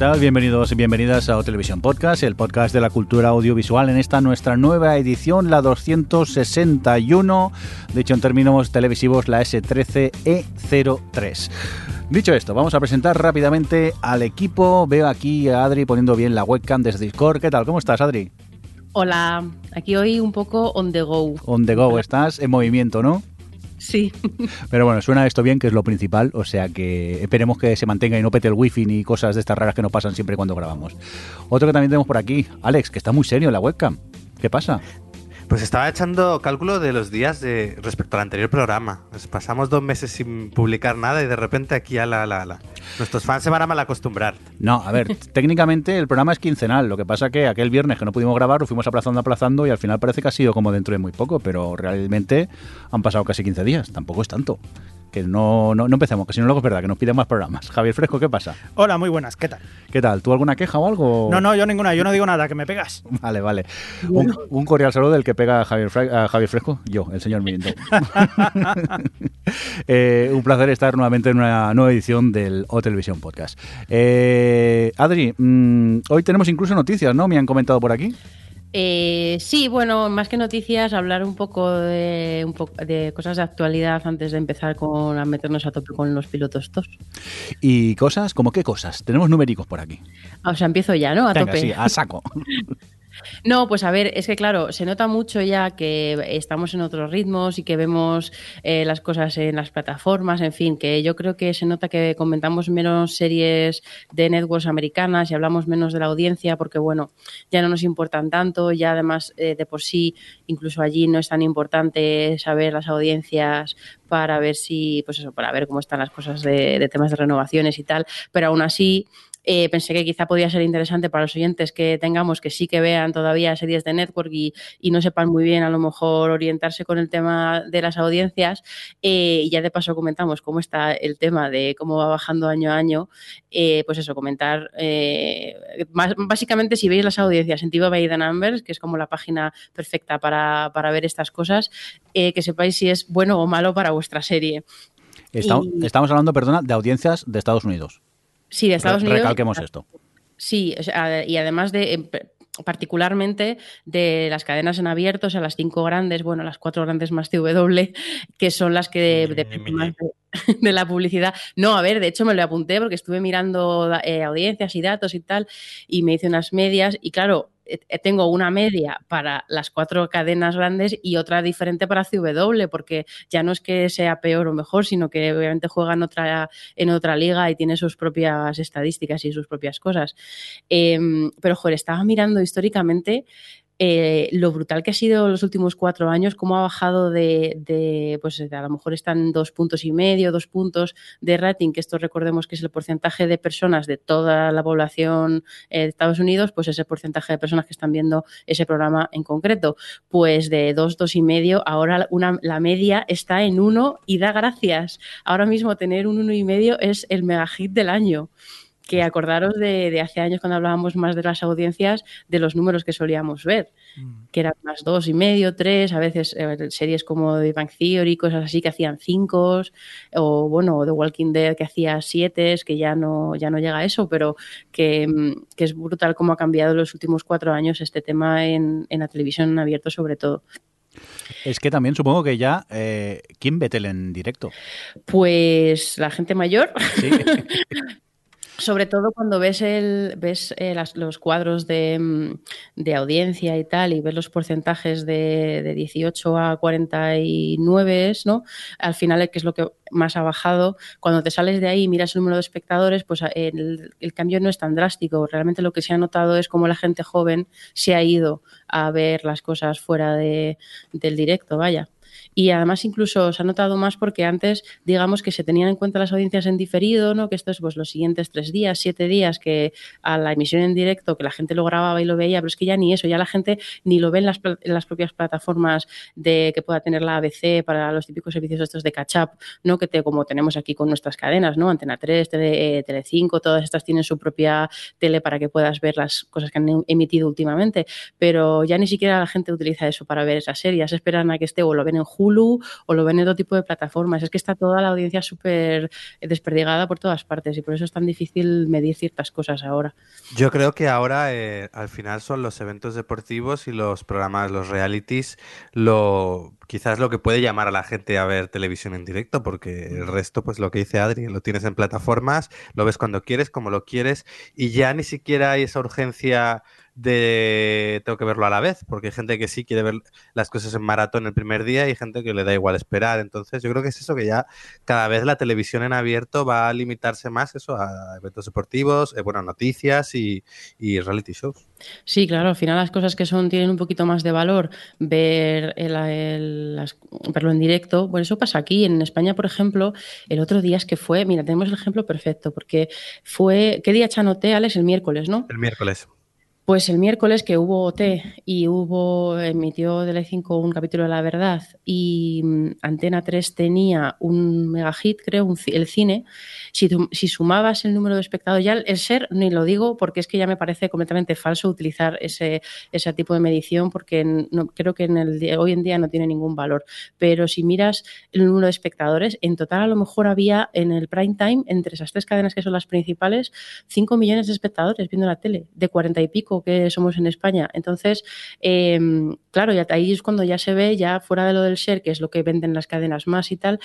Tal? Bienvenidos y bienvenidas a O Televisión Podcast, el podcast de la cultura audiovisual en esta nuestra nueva edición, la 261, dicho en términos televisivos, la S13E03. Dicho esto, vamos a presentar rápidamente al equipo. Veo aquí a Adri poniendo bien la webcam desde Discord. ¿Qué tal? ¿Cómo estás, Adri? Hola, aquí hoy un poco on the go. On the go, estás en movimiento, ¿no? Sí. Pero bueno, suena esto bien, que es lo principal, o sea que esperemos que se mantenga y no pete el wifi ni cosas de estas raras que nos pasan siempre cuando grabamos. Otro que también tenemos por aquí, Alex, que está muy serio en la webcam. ¿Qué pasa? Pues estaba echando cálculo de los días de, respecto al anterior programa. Nos pasamos dos meses sin publicar nada y de repente aquí a la, la, la. Nuestros fans se van a mal acostumbrar. No, a ver, técnicamente el programa es quincenal. Lo que pasa que aquel viernes que no pudimos grabar lo fuimos aplazando, aplazando y al final parece que ha sido como dentro de muy poco, pero realmente han pasado casi 15 días. Tampoco es tanto. Que no, no, no empecemos, que si no luego es verdad que nos piden más programas. Javier Fresco, ¿qué pasa? Hola, muy buenas, ¿qué tal? ¿Qué tal? ¿Tú alguna queja o algo? No, no, yo ninguna, yo no digo nada, que me pegas. Vale, vale. Un, un cordial saludo del que pega a Javier, Fre- a Javier Fresco, yo, el señor Mirindo. Eh, un placer estar nuevamente en una nueva edición del O Televisión Podcast. Eh, Adri, mm, hoy tenemos incluso noticias, ¿no? Me han comentado por aquí. Eh, sí, bueno, más que noticias, hablar un poco de, un poco de cosas de actualidad antes de empezar con, a meternos a tope con los pilotos TOS. Y cosas, ¿como qué cosas? Tenemos numéricos por aquí. Ah, o sea, empiezo ya, ¿no? A Venga, tope. sí, a saco. No, pues a ver, es que claro, se nota mucho ya que estamos en otros ritmos y que vemos eh, las cosas en las plataformas, en fin, que yo creo que se nota que comentamos menos series de networks americanas y hablamos menos de la audiencia porque, bueno, ya no nos importan tanto, ya además eh, de por sí, incluso allí no es tan importante saber las audiencias para ver si, pues eso, para ver cómo están las cosas de, de temas de renovaciones y tal, pero aún así eh, pensé que quizá podía ser interesante para los oyentes que tengamos que sí que vean todavía series de network y, y no sepan muy bien a lo mejor orientarse con el tema de las audiencias. Eh, y ya de paso comentamos cómo está el tema de cómo va bajando año a año. Eh, pues eso, comentar más, básicamente si veis las audiencias en TV by the Numbers, que es como la página perfecta para, para ver estas cosas, que sepáis si es bueno o malo para vuestra serie. Estamos, Y- estamos hablando, perdona, de audiencias de Estados Unidos. Sí, de Estados Unidos. Recalquemos esto. Sí, o sea, y además de particularmente de las cadenas en abierto, o sea, las cinco grandes, bueno, las cuatro grandes más CW, que son las que dependen de, de la publicidad. No, a ver, de hecho me lo apunté porque estuve mirando eh, audiencias y datos y tal, y me hice unas medias, y claro, tengo una media para las cuatro cadenas grandes y otra diferente para CW, porque ya no es que sea peor o mejor, sino que obviamente juega en otra, en otra liga y tiene sus propias estadísticas y sus propias cosas. Eh, pero, joder, estaba mirando históricamente eh, lo brutal que ha sido los últimos cuatro años, cómo ha bajado de, de, pues a lo mejor están dos puntos y medio, dos puntos de rating, que esto recordemos que es el porcentaje de personas de toda la población eh, de Estados Unidos, pues ese porcentaje de personas que están viendo ese programa en concreto, pues de dos, dos y medio, ahora una, la media está en uno y da gracias. Ahora mismo tener un uno y medio es el mega hit del año que acordaros de, de, hace años cuando hablábamos más de las audiencias, de los números que solíamos ver, mm. que eran más dos y medio, tres, a veces eh, series como The Bank Theory, cosas así que hacían cinco, o bueno, The Walking Dead que hacía siete, que ya no, ya no llega a eso, pero que, que, es brutal cómo ha cambiado en los últimos cuatro años este tema en, en la televisión en abierto sobre todo. Es que también supongo que ya, eh, ¿quién ve tele en directo? Pues la gente mayor. Sí. sobre todo cuando ves el ves eh, las, los cuadros de, de, audiencia y tal y ves los porcentajes de, de 18 a 49 no al final que es lo que más ha bajado cuando te sales de ahí y miras el número de espectadores pues el, el, cambio no es tan drástico. Realmente lo que se ha notado es cómo la gente joven se ha ido a ver las cosas fuera de, del directo vaya Y además incluso se ha notado más porque antes, digamos que se tenían en cuenta las audiencias en diferido, ¿no? Que esto es pues los siguientes tres días, siete días que a la emisión en directo, que la gente lo grababa y lo veía, pero es que ya ni eso, ya la gente ni lo ve en las, en las propias plataformas de que pueda tener la ABC para los típicos servicios estos de catch up, ¿no? Que te, como tenemos aquí con nuestras cadenas, ¿no? Antena 3, Tele, eh, Tele5, todas estas tienen su propia tele para que puedas ver las cosas que han emitido últimamente, pero ya ni siquiera la gente utiliza eso para ver esas series, esperan a que esté o lo ven en Hulu o lo ven en otro tipo de plataformas. Es que está toda la audiencia súper desperdigada por todas partes y por eso es tan difícil medir ciertas cosas ahora. Yo creo que ahora eh, al final son los eventos deportivos y los programas, los realities, lo quizás lo que puede llamar a la gente a ver televisión en directo, porque el resto, pues lo que dice Adri, lo tienes en plataformas, lo ves cuando quieres, como lo quieres, y ya ni siquiera hay esa urgencia de tengo que verlo a la vez, porque hay gente que sí quiere ver las cosas en maratón el primer día y hay gente que le da igual esperar. Entonces, yo creo que es eso que ya cada vez la televisión en abierto va a limitarse más eso a eventos deportivos, eh, buenas noticias y, y, reality shows. Sí, claro, al final las cosas que son tienen un poquito más de valor ver el, el, las, verlo en directo. Bueno, eso pasa aquí. En España, por ejemplo, el otro día es que fue, mira, tenemos el ejemplo perfecto, porque fue, ¿qué día chanoté, Alex? El miércoles, ¿no? El miércoles. Pues el miércoles que hubo OT y hubo, emitió Tele5 un capítulo de La Verdad y mm, Antena 3 tenía un mega hit, creo, un, el cine, si, si, sumabas el número de espectadores, ya el ser ni lo digo porque es que ya me parece completamente falso utilizar ese, ese tipo de medición porque no, creo que en el, hoy en día no tiene ningún valor. Pero si miras el número de espectadores, en total a lo mejor había en el prime time, entre esas tres cadenas que son las principales, 5 millones de espectadores viendo la tele, de 40 y pico que somos en España. Entonces, eh, claro, ya ahí es cuando ya se ve, ya fuera de lo del share, que es lo que venden las cadenas más y tal,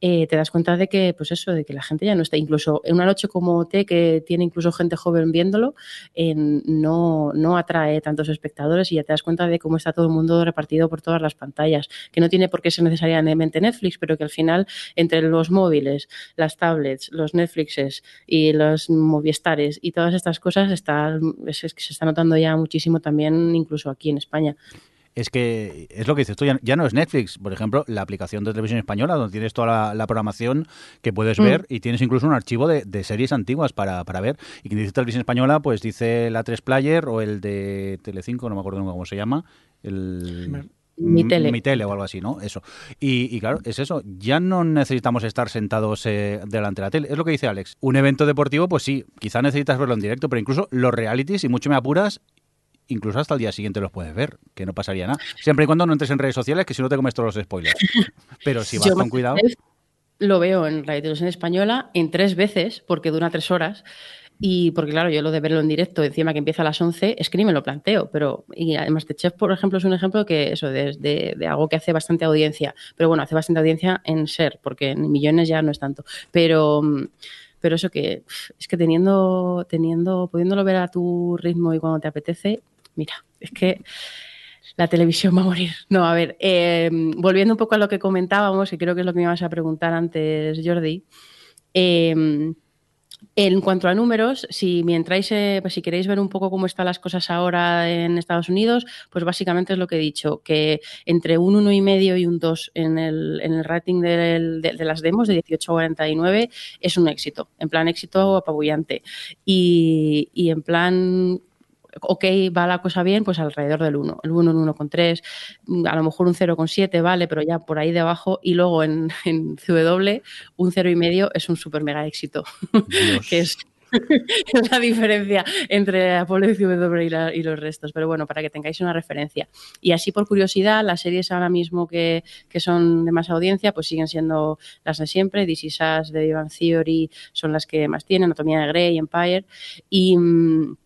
eh, te das cuenta de que, pues eso, de que la gente ya no está. Incluso en una noche como T, que tiene incluso gente joven viéndolo, eh, no, no atrae tantos espectadores y ya te das cuenta de cómo está todo el mundo repartido por todas las pantallas, que no tiene por qué ser necesariamente Netflix, pero que al final, entre los móviles, las tablets, los Netflixes y los Moviestares y todas estas cosas, está, es, que se está notando ya muchísimo también, incluso aquí en España es que es lo que dices tú, ya, ya, no es Netflix, por ejemplo, la aplicación de televisión española, donde tienes toda la, la programación que puedes mm. ver y tienes incluso un archivo de, de series antiguas para, para, ver. Y quien dice televisión española, pues dice la 3 Player o el de Telecinco, no me acuerdo cómo se llama, el... Mi tele. Mi tele o algo así, ¿no? Eso. Y, y claro, es eso. Ya no necesitamos estar sentados eh, delante de la tele. Es lo que dice Alex. Un evento deportivo, pues sí, quizá necesitas verlo en directo, pero incluso los realities, y mucho me apuras, incluso hasta el día siguiente los puedes ver, que no pasaría nada. Siempre y cuando no entres en redes sociales, que si no te comes todos los spoilers. Pero si vas Yo con cuidado. Lo veo en Radio Televisión Española en tres veces, porque dura tres horas. Y porque, claro, yo lo de verlo en directo, encima que empieza a las 11, es que ni me lo planteo. Pero, y además, de Chef, por ejemplo, es un ejemplo que eso, de, de, algo que hace bastante audiencia. Pero bueno, hace bastante audiencia en ser, porque en millones ya no es tanto. Pero pero eso que es que teniendo, teniendo, pudiéndolo ver a tu ritmo y cuando te apetece, mira, es que la televisión va a morir. No, a ver, eh, volviendo un poco a lo que comentábamos, y creo que es lo que me ibas a preguntar antes, Jordi. Eh, en cuanto a números, si mientras, eh, pues si queréis ver un poco cómo están las cosas ahora en Estados Unidos, pues básicamente es lo que he dicho, que entre un 1,5 y un 2 en el, en el rating de, las demos de 18 a 49 es un éxito, en plan éxito apabullante. Y, y en plan ok, va la cosa bien, pues alrededor del 1, el 1 en 1,3, a lo mejor un 0,7 vale, pero ya por ahí debajo, y luego en, en CW un 0,5 es un super mega éxito, que es la diferencia entre Apolo y CW y, y, los restos. Pero bueno, para que tengáis una referencia. Y así por curiosidad, las series ahora mismo que, que son de más audiencia, pues siguen siendo las de siempre. Is Us, The Ivan Theory son las que más tienen, Anatomía de Grey, Empire. Y... Mmm,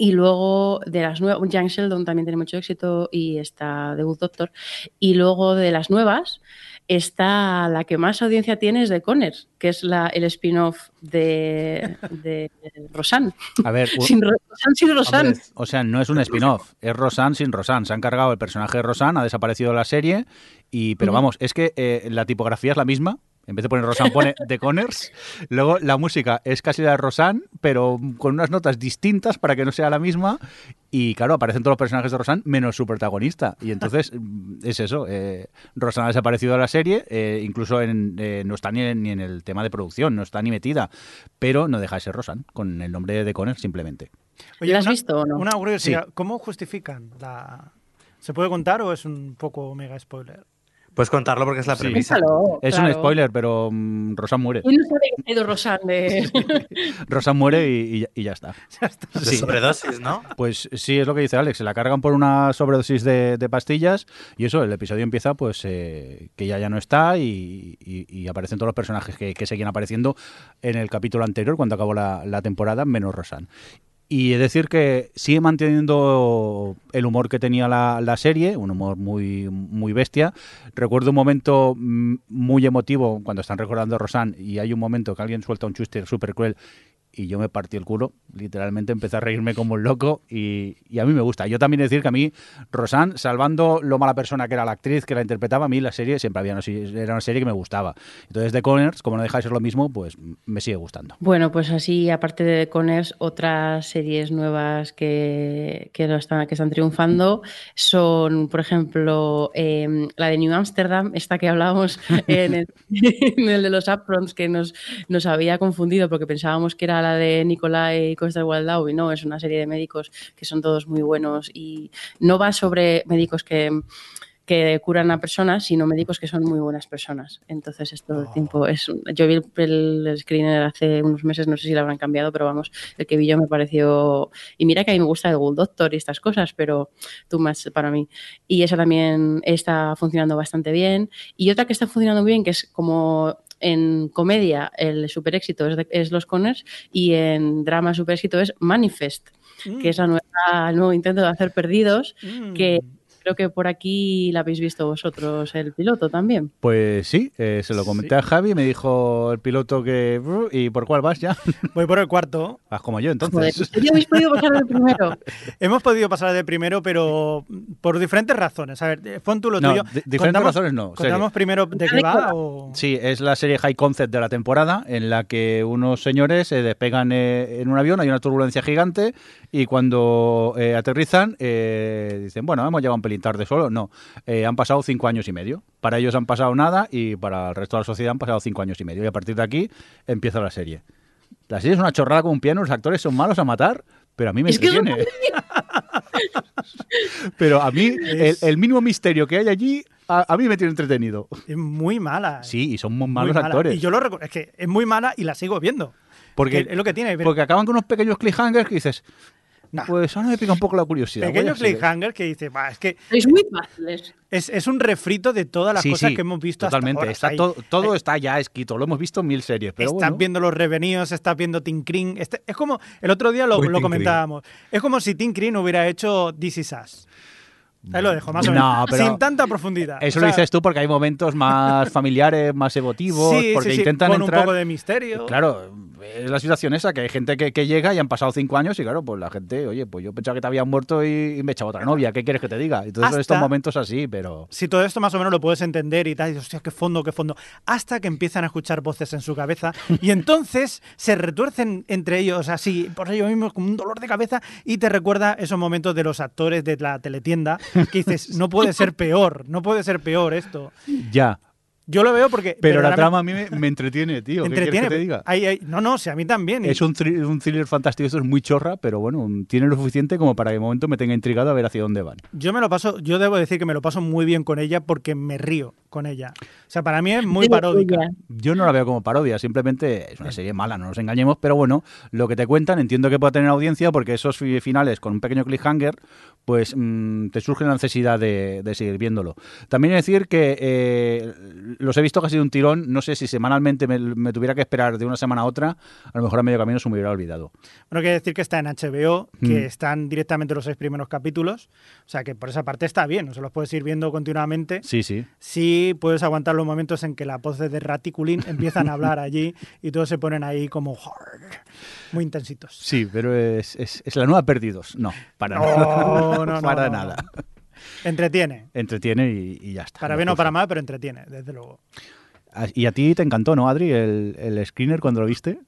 y luego de las nuevas, Young Sheldon también tiene mucho éxito y está Debut Doctor. Y luego de las nuevas está la que más audiencia tiene es de Conner, que es la, el spin-off de, de Rosanne. A ver, sin, Rosanne sin Rosanne. o sea, no es un spin-off, es Rosanne sin Rosanne. Se han cargado el personaje de Rosanne, ha desaparecido la serie, y pero uh -huh. vamos, es que eh, la tipografía es la misma, En vez de poner Rosan, pone The Conners. Luego la música es casi la de Rosan, pero con unas notas distintas para que no sea la misma. Y claro, aparecen todos los personajes de Rosan menos su protagonista. Y entonces es eso. Eh, Rosan ha desaparecido de la serie, eh, incluso en, eh, no está ni en, ni en el tema de producción, no está ni metida. Pero no deja de ser Rosan, con el nombre de The Conners simplemente. ¿La has una- visto o no? Una curiosidad, ¿cómo justifican la... ¿Se puede contar o es un poco mega spoiler? Puedes contarlo porque es la Sí. premisa. Es claro. un spoiler, pero mm, Rosan muere. ¿Quién no sabe que ha ido Rosan de... Rosan muere y, y ya- y ya está. De Sí. sobredosis, ¿no? Pues sí, es lo que dice Alex. Se la cargan por una sobredosis de, de pastillas y eso, el episodio empieza pues eh, que ya ya no está y, y- y aparecen todos los personajes que, que seguían apareciendo en el capítulo anterior cuando acabó la, la temporada, menos Rosan. Y de decir que sigue manteniendo el humor que tenía la, la serie, un humor muy, muy bestia. Recuerdo un momento mm, muy emotivo cuando están recordando a Rosan y hay un momento que alguien suelta un chiste súper cruel y yo me partí el culo. Literalmente empecé a reírme como un loco y, y a mí me gusta. Yo también decir que a mí, Rosan, salvando lo mala persona que era la actriz que la interpretaba, a mí la serie siempre había era una serie que me gustaba. Entonces, The Conners, como no deja de ser lo mismo, pues me sigue gustando. Bueno, pues así, aparte de Conners, otras series nuevas que, que, están, que están triunfando son, por ejemplo, eh, la de New Amsterdam, esta que hablábamos en el, en el de los Upfronts, que nos, nos había confundido porque pensábamos que era la de Nicolai Costa Waldau y no, es una serie de médicos que son todos muy buenos y no va sobre médicos que que curan a personas, sino médicos que son muy buenas personas. Entonces, esto todo el tiempo es. Yo vi el, el screener hace unos meses, no sé si lo habrán cambiado, pero vamos, el que vi yo me pareció. Y mira que a mí me gusta el Good Doctor y estas cosas, pero tú más para mí. Y esa también está funcionando bastante bien. Y otra que está funcionando bien, que es como en comedia el super éxito es, de- es Los Conners y en drama super éxito es Manifest, que es la nueva, el nuevo intento de hacer perdidos, Mm. que creo que por aquí la habéis visto vosotros el piloto también. Pues sí, eh, se lo comenté a Javi, me dijo el piloto que... ¿Y por cuál vas ya? Voy por el cuarto. Vas como yo, Joder, entonces. ¿en serio habéis podido pasar el primero? Hemos podido pasar de primero, pero por diferentes razones. A ver, eh, pon tú lo No, tuyo. di- diferentes razones no, ¿Contamos primero de qué va? O... Sí, es la serie High Concept de la temporada en la que unos señores se despegan eh, en un avión, hay una turbulencia gigante y cuando eh, aterrizan eh, dicen, bueno, hemos llegado un pelín tarde solo. No, eh, han pasado cinco años y medio. Para ellos han pasado nada y para el resto de la sociedad han pasado cinco años y medio. Y a partir de aquí empieza la serie. La serie es una chorrada como un piano, los actores son malos a matar, pero a mí me Es que entretiene. pero a mí, el, el mínimo misterio que hay allí, a, a mí me tiene entretenido. Es muy mala. Sí, y son muy Muy malos mala. actores. Y yo lo recuerdo. Es que es muy mala y la sigo viendo. Porque, Que es lo que tiene. pero- porque acaban con unos pequeños cliffhangers que dices, Nah. pues ahora me pica un poco la curiosidad. Pequeño a seguir". cliffhanger que dice, va, es que Sois muy fáciles. es, es un refrito de todas las Sí, cosas sí, que hemos visto Totalmente, hasta está ahora. todo, todo Ahí- está ya escrito, lo hemos visto en mil series, pero estás bueno. viendo los revenidos, estás viendo Tim Kring. Este- es como, el otro día lo, comentábamos, es como si Tim Kring hubiera hecho This Is Us. Ahí lo dejo, más o No, menos. pero Sin tanta profundidad. Eso O lo dices tú porque hay momentos más familiares, más emotivos, sí, porque sí, sí, intentan con entrar... un poco de misterio. Claro, es la situación esa, que hay gente que, que llega y han pasado cinco años y claro, pues la gente, oye, pues yo pensaba que te habían muerto y, y me he echado otra novia, ¿qué quieres que te diga? Entonces Hasta- estos momentos así, pero... Si todo esto más o menos lo puedes entender y tal, y dices, hostia, qué fondo, qué fondo. Hasta que empiezan a escuchar voces en su cabeza y entonces se retuercen entre ellos así, por ellos mismos, como un dolor de cabeza y te recuerda esos momentos de los actores de la teletienda que dices, no puede ser peor, no puede ser peor esto. Ya, Yo lo veo porque. pero la trama a mí me, me entretiene, tío, ¿qué entretiene. que te diga? Hay- hay- no, no, sí, a mí también. y- Es un, thri- un thriller fantástico, esto es muy chorra, pero bueno, tiene lo suficiente como para que de momento me tenga intrigado a ver hacia dónde van. Yo me lo paso, yo debo decir que me lo paso muy bien con ella porque me río con ella. O sea, para mí es muy paródica. Yo no la veo como parodia, simplemente es una serie mala, no nos engañemos, pero bueno, lo que te cuentan entiendo que pueda tener audiencia porque esos fi- finales con un pequeño cliffhanger, pues mm, te surge la necesidad de, de seguir viéndolo. También decir que eh, los he visto casi de un tirón, no sé si semanalmente me, me tuviera que esperar de una semana a otra, a lo mejor a medio camino se me hubiera olvidado. Bueno, quiere decir que está en HBO, que Mm. están directamente los seis primeros capítulos. O sea, que por esa parte está bien, no se los puedes ir viendo continuamente. Sí, sí. Sí puedes aguantar los momentos en que las voces de Raticulín empiezan a hablar allí y todos se ponen ahí como muy intensitos. Sí, pero es, es- es la nueva Perdidos. No, para No, nada. No, no, para no, nada. Entretiene. Entretiene y, y ya está. Para bien o para mal, pero entretiene, desde luego. Ah, Y a ti te encantó, ¿no, Adri, el, el screener cuando lo viste?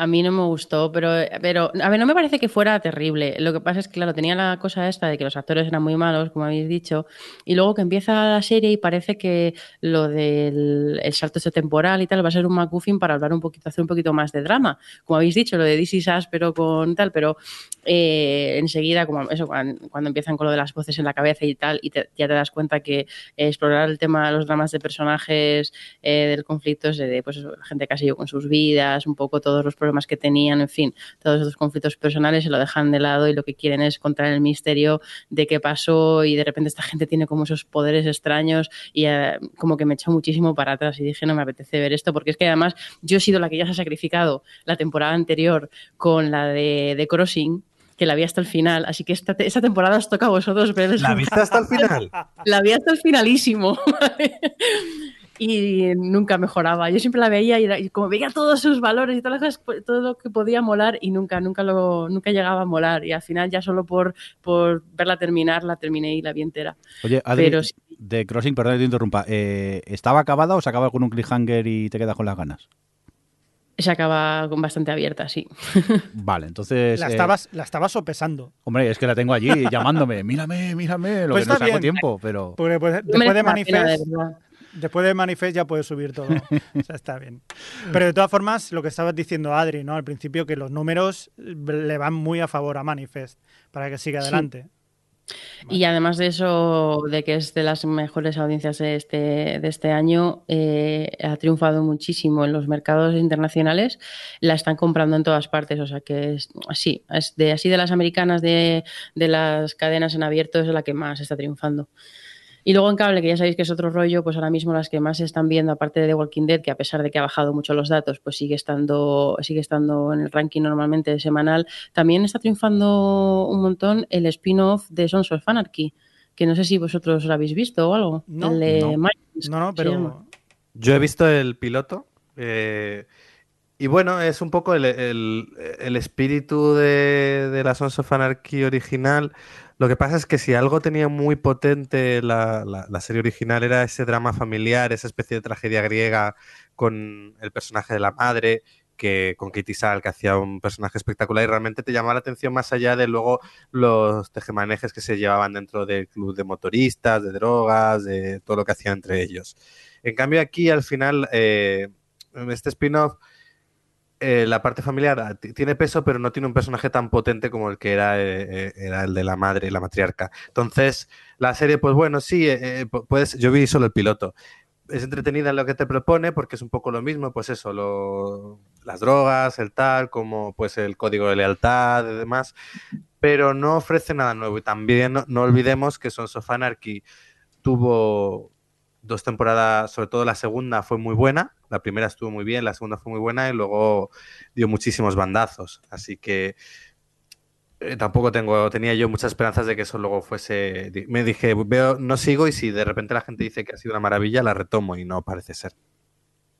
A mí no me gustó, pero, pero a ver, no me parece que fuera terrible. Lo que pasa es que, claro, tenía la cosa esta de que los actores eran muy malos, como habéis dicho, y luego que empieza la serie y parece que lo del el salto este temporal y tal va a ser un McGuffin para hablar un poquito, hacer un poquito más de drama. Como habéis dicho, lo de This Is pero con tal, pero eh, enseguida, como eso, cuando, cuando, empiezan con lo de las voces en la cabeza y tal, y te, ya te das cuenta que explorar el tema de los dramas de personajes, eh, del conflicto, de, pues eso, la gente sido con sus vidas, un poco todos los problemas que tenían, en fin, todos esos conflictos personales se lo dejan de lado y lo que quieren es contar el misterio de qué pasó y de repente esta gente tiene como esos poderes extraños y eh, como que me echó muchísimo para atrás y dije no me apetece ver esto porque es que además yo he sido la que ya se ha sacrificado la temporada anterior con la de, de Crossing que la vi hasta el final, así que esta, esta temporada os toca a vosotros ver ¿La viste hasta el final? La vi hasta el finalísimo. y nunca mejoraba. Yo siempre la veía y, era, y, como veía todos sus valores y todas las cosas, todo lo que podía molar y nunca, nunca lo, nunca llegaba a molar. Y al final ya solo por, por verla terminar, la terminé y la vi entera. Oye, Adri, Pero, sí. de Crossing, perdón que te interrumpa, eh, ¿estaba acabada o se acaba con un cliffhanger y te quedas con las ganas? Se acaba con bastante abierta, sí. Vale, entonces. La estabas, eh, la estabas sopesando. Hombre, es que la tengo allí llamándome. Mírame, mírame. Lo pues que no saco tiempo, pero. Porque pues, después de Manifest. De después de Manifest ya puedes subir todo. o sea, está bien. Pero de todas formas, lo que estabas diciendo Adri, ¿no? Al principio, que los números le van muy a favor a Manifest para que siga adelante. Sí. Vale. Y además de eso, de que es de las mejores audiencias de este, de este año, eh, ha triunfado muchísimo en los mercados internacionales, la están comprando en todas partes, o sea que es así, es de, así de las americanas de, de las cadenas en abierto es la que más está triunfando. Y luego en cable, que ya sabéis que es otro rollo, pues ahora mismo las que más se están viendo, aparte de The Walking Dead, que a pesar de que ha bajado mucho los datos, pues sigue estando, sigue estando en el ranking normalmente semanal, también está triunfando un montón el spin-off de Sons of Anarchy, que no sé si vosotros lo habéis visto o algo. No, el de no. No, no, pero... Yo he visto el piloto. Eh, y bueno, es un poco el, el, el espíritu de, de la Sons of Anarchy original. Lo que pasa es que si algo tenía muy potente la, la, serie original era ese drama familiar, esa especie de tragedia griega con el personaje de la madre, que con Katie Sal, que hacía un personaje espectacular y realmente te llamaba la atención más allá de luego los tejemanejes que se llevaban dentro del club de motoristas, de drogas, de todo lo que hacían entre ellos. En cambio aquí al final, eh, en este spin-off, eh, la parte familiar tiene peso, pero no tiene un personaje tan potente como el que era, eh, era el de la madre, la matriarca. Entonces, la serie, pues bueno, sí, eh, puedes, yo vi solo el piloto. Es entretenida en lo que te propone porque es un poco lo mismo, pues eso, las drogas, el tal, como pues el código de lealtad y demás, pero no ofrece nada nuevo. Y también no, no olvidemos que Sons of Anarchy tuvo dos temporadas, sobre todo la segunda fue muy buena, la primera estuvo muy bien, la segunda fue muy buena y luego dio muchísimos bandazos, así que eh, tampoco tengo, tenía yo muchas esperanzas de que eso luego fuese, me dije, veo, no sigo y si de repente la gente dice que ha sido una maravilla, la retomo y no parece ser.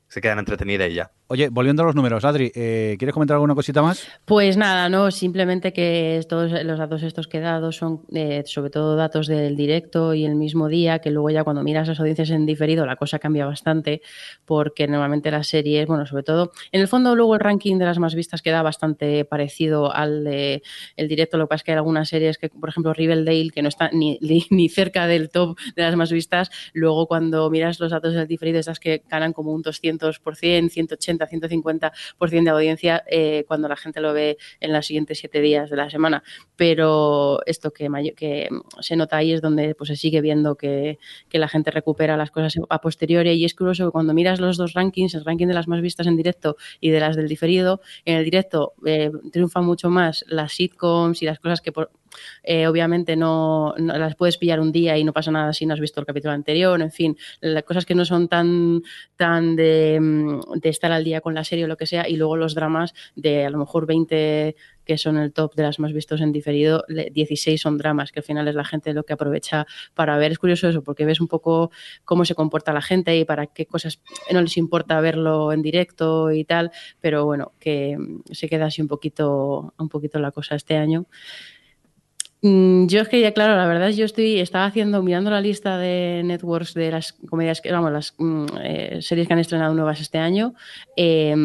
Se quedan entretenidas y ya. Oye, volviendo a los números, Adri, eh, ¿quieres comentar alguna cosita más? Pues nada, no, simplemente que todos los datos estos que he dado son eh, sobre todo datos del directo y el mismo día, que luego ya cuando miras las audiencias en diferido la cosa cambia bastante, porque normalmente las series, bueno, sobre todo, en el fondo luego el ranking de las más vistas queda bastante parecido al de el directo, lo que pasa es que hay algunas series que, por ejemplo, Riverdale, que no está ni, ni cerca del top de las más vistas, luego cuando miras los datos del diferido, estas que ganan como un 200%, 180, 150% de audiencia eh, cuando la gente lo ve en los siguientes siete días de la semana. Pero esto que, que se nota ahí es donde pues, se sigue viendo que, que, la gente recupera las cosas a posteriori. Y es curioso que cuando miras los dos rankings, el ranking de las más vistas en directo y de las del diferido, en el directo eh, triunfan mucho más las sitcoms y las cosas que por, eh, obviamente no, las puedes pillar un día y no pasa nada si no has visto el capítulo anterior, en fin, las cosas que no son tan, tan de, de, estar al día con la serie o lo que sea, y luego los dramas de a lo mejor 20 que son el top de las más vistos en diferido, 16 son dramas, que al final es la gente lo que aprovecha para ver. Es curioso eso, porque ves un poco cómo se comporta la gente y para qué cosas no les importa verlo en directo y tal, pero bueno, que se queda así un poquito, un poquito la cosa este año. Mm, yo es que ya, claro, la verdad yo estoy, estaba haciendo, mirando la lista de networks de las comedias, que vamos, las mm, eh, series que han estrenado nuevas este año. Eh,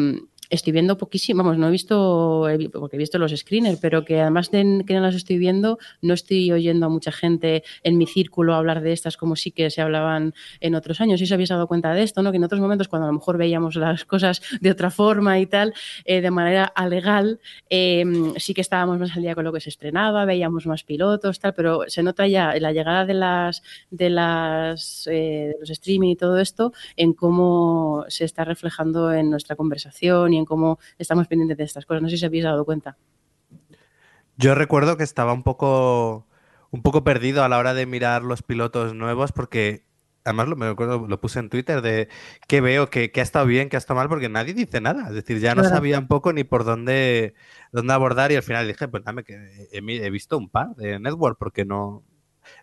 estoy viendo poquísimo, vamos, no he visto, porque he visto los screeners, pero que además de que no las estoy viendo, no estoy oyendo a mucha gente en mi círculo hablar de estas como sí que se hablaban en otros años. Si os habéis dado cuenta de esto, ¿no? Que en otros momentos, cuando a lo mejor veíamos las cosas de otra forma y tal, eh, de manera alegal, em, sí que estábamos más al día con lo que se estrenaba, veíamos más pilotos, tal, pero se nota ya la llegada de las de las eh, de los streaming y todo esto en cómo se está reflejando en nuestra conversación y en cómo estamos pendientes de estas cosas. No sé si os habéis dado cuenta. Yo recuerdo que estaba un poco, un poco perdido a la hora de mirar los pilotos nuevos porque además lo, me acuerdo, lo puse en Twitter de qué veo, que, ha estado bien, que ha estado mal, porque nadie dice nada. Es decir, ya no sabía un poco ni por dónde, dónde abordar y al final dije, pues dame que he, visto un par de Network porque no,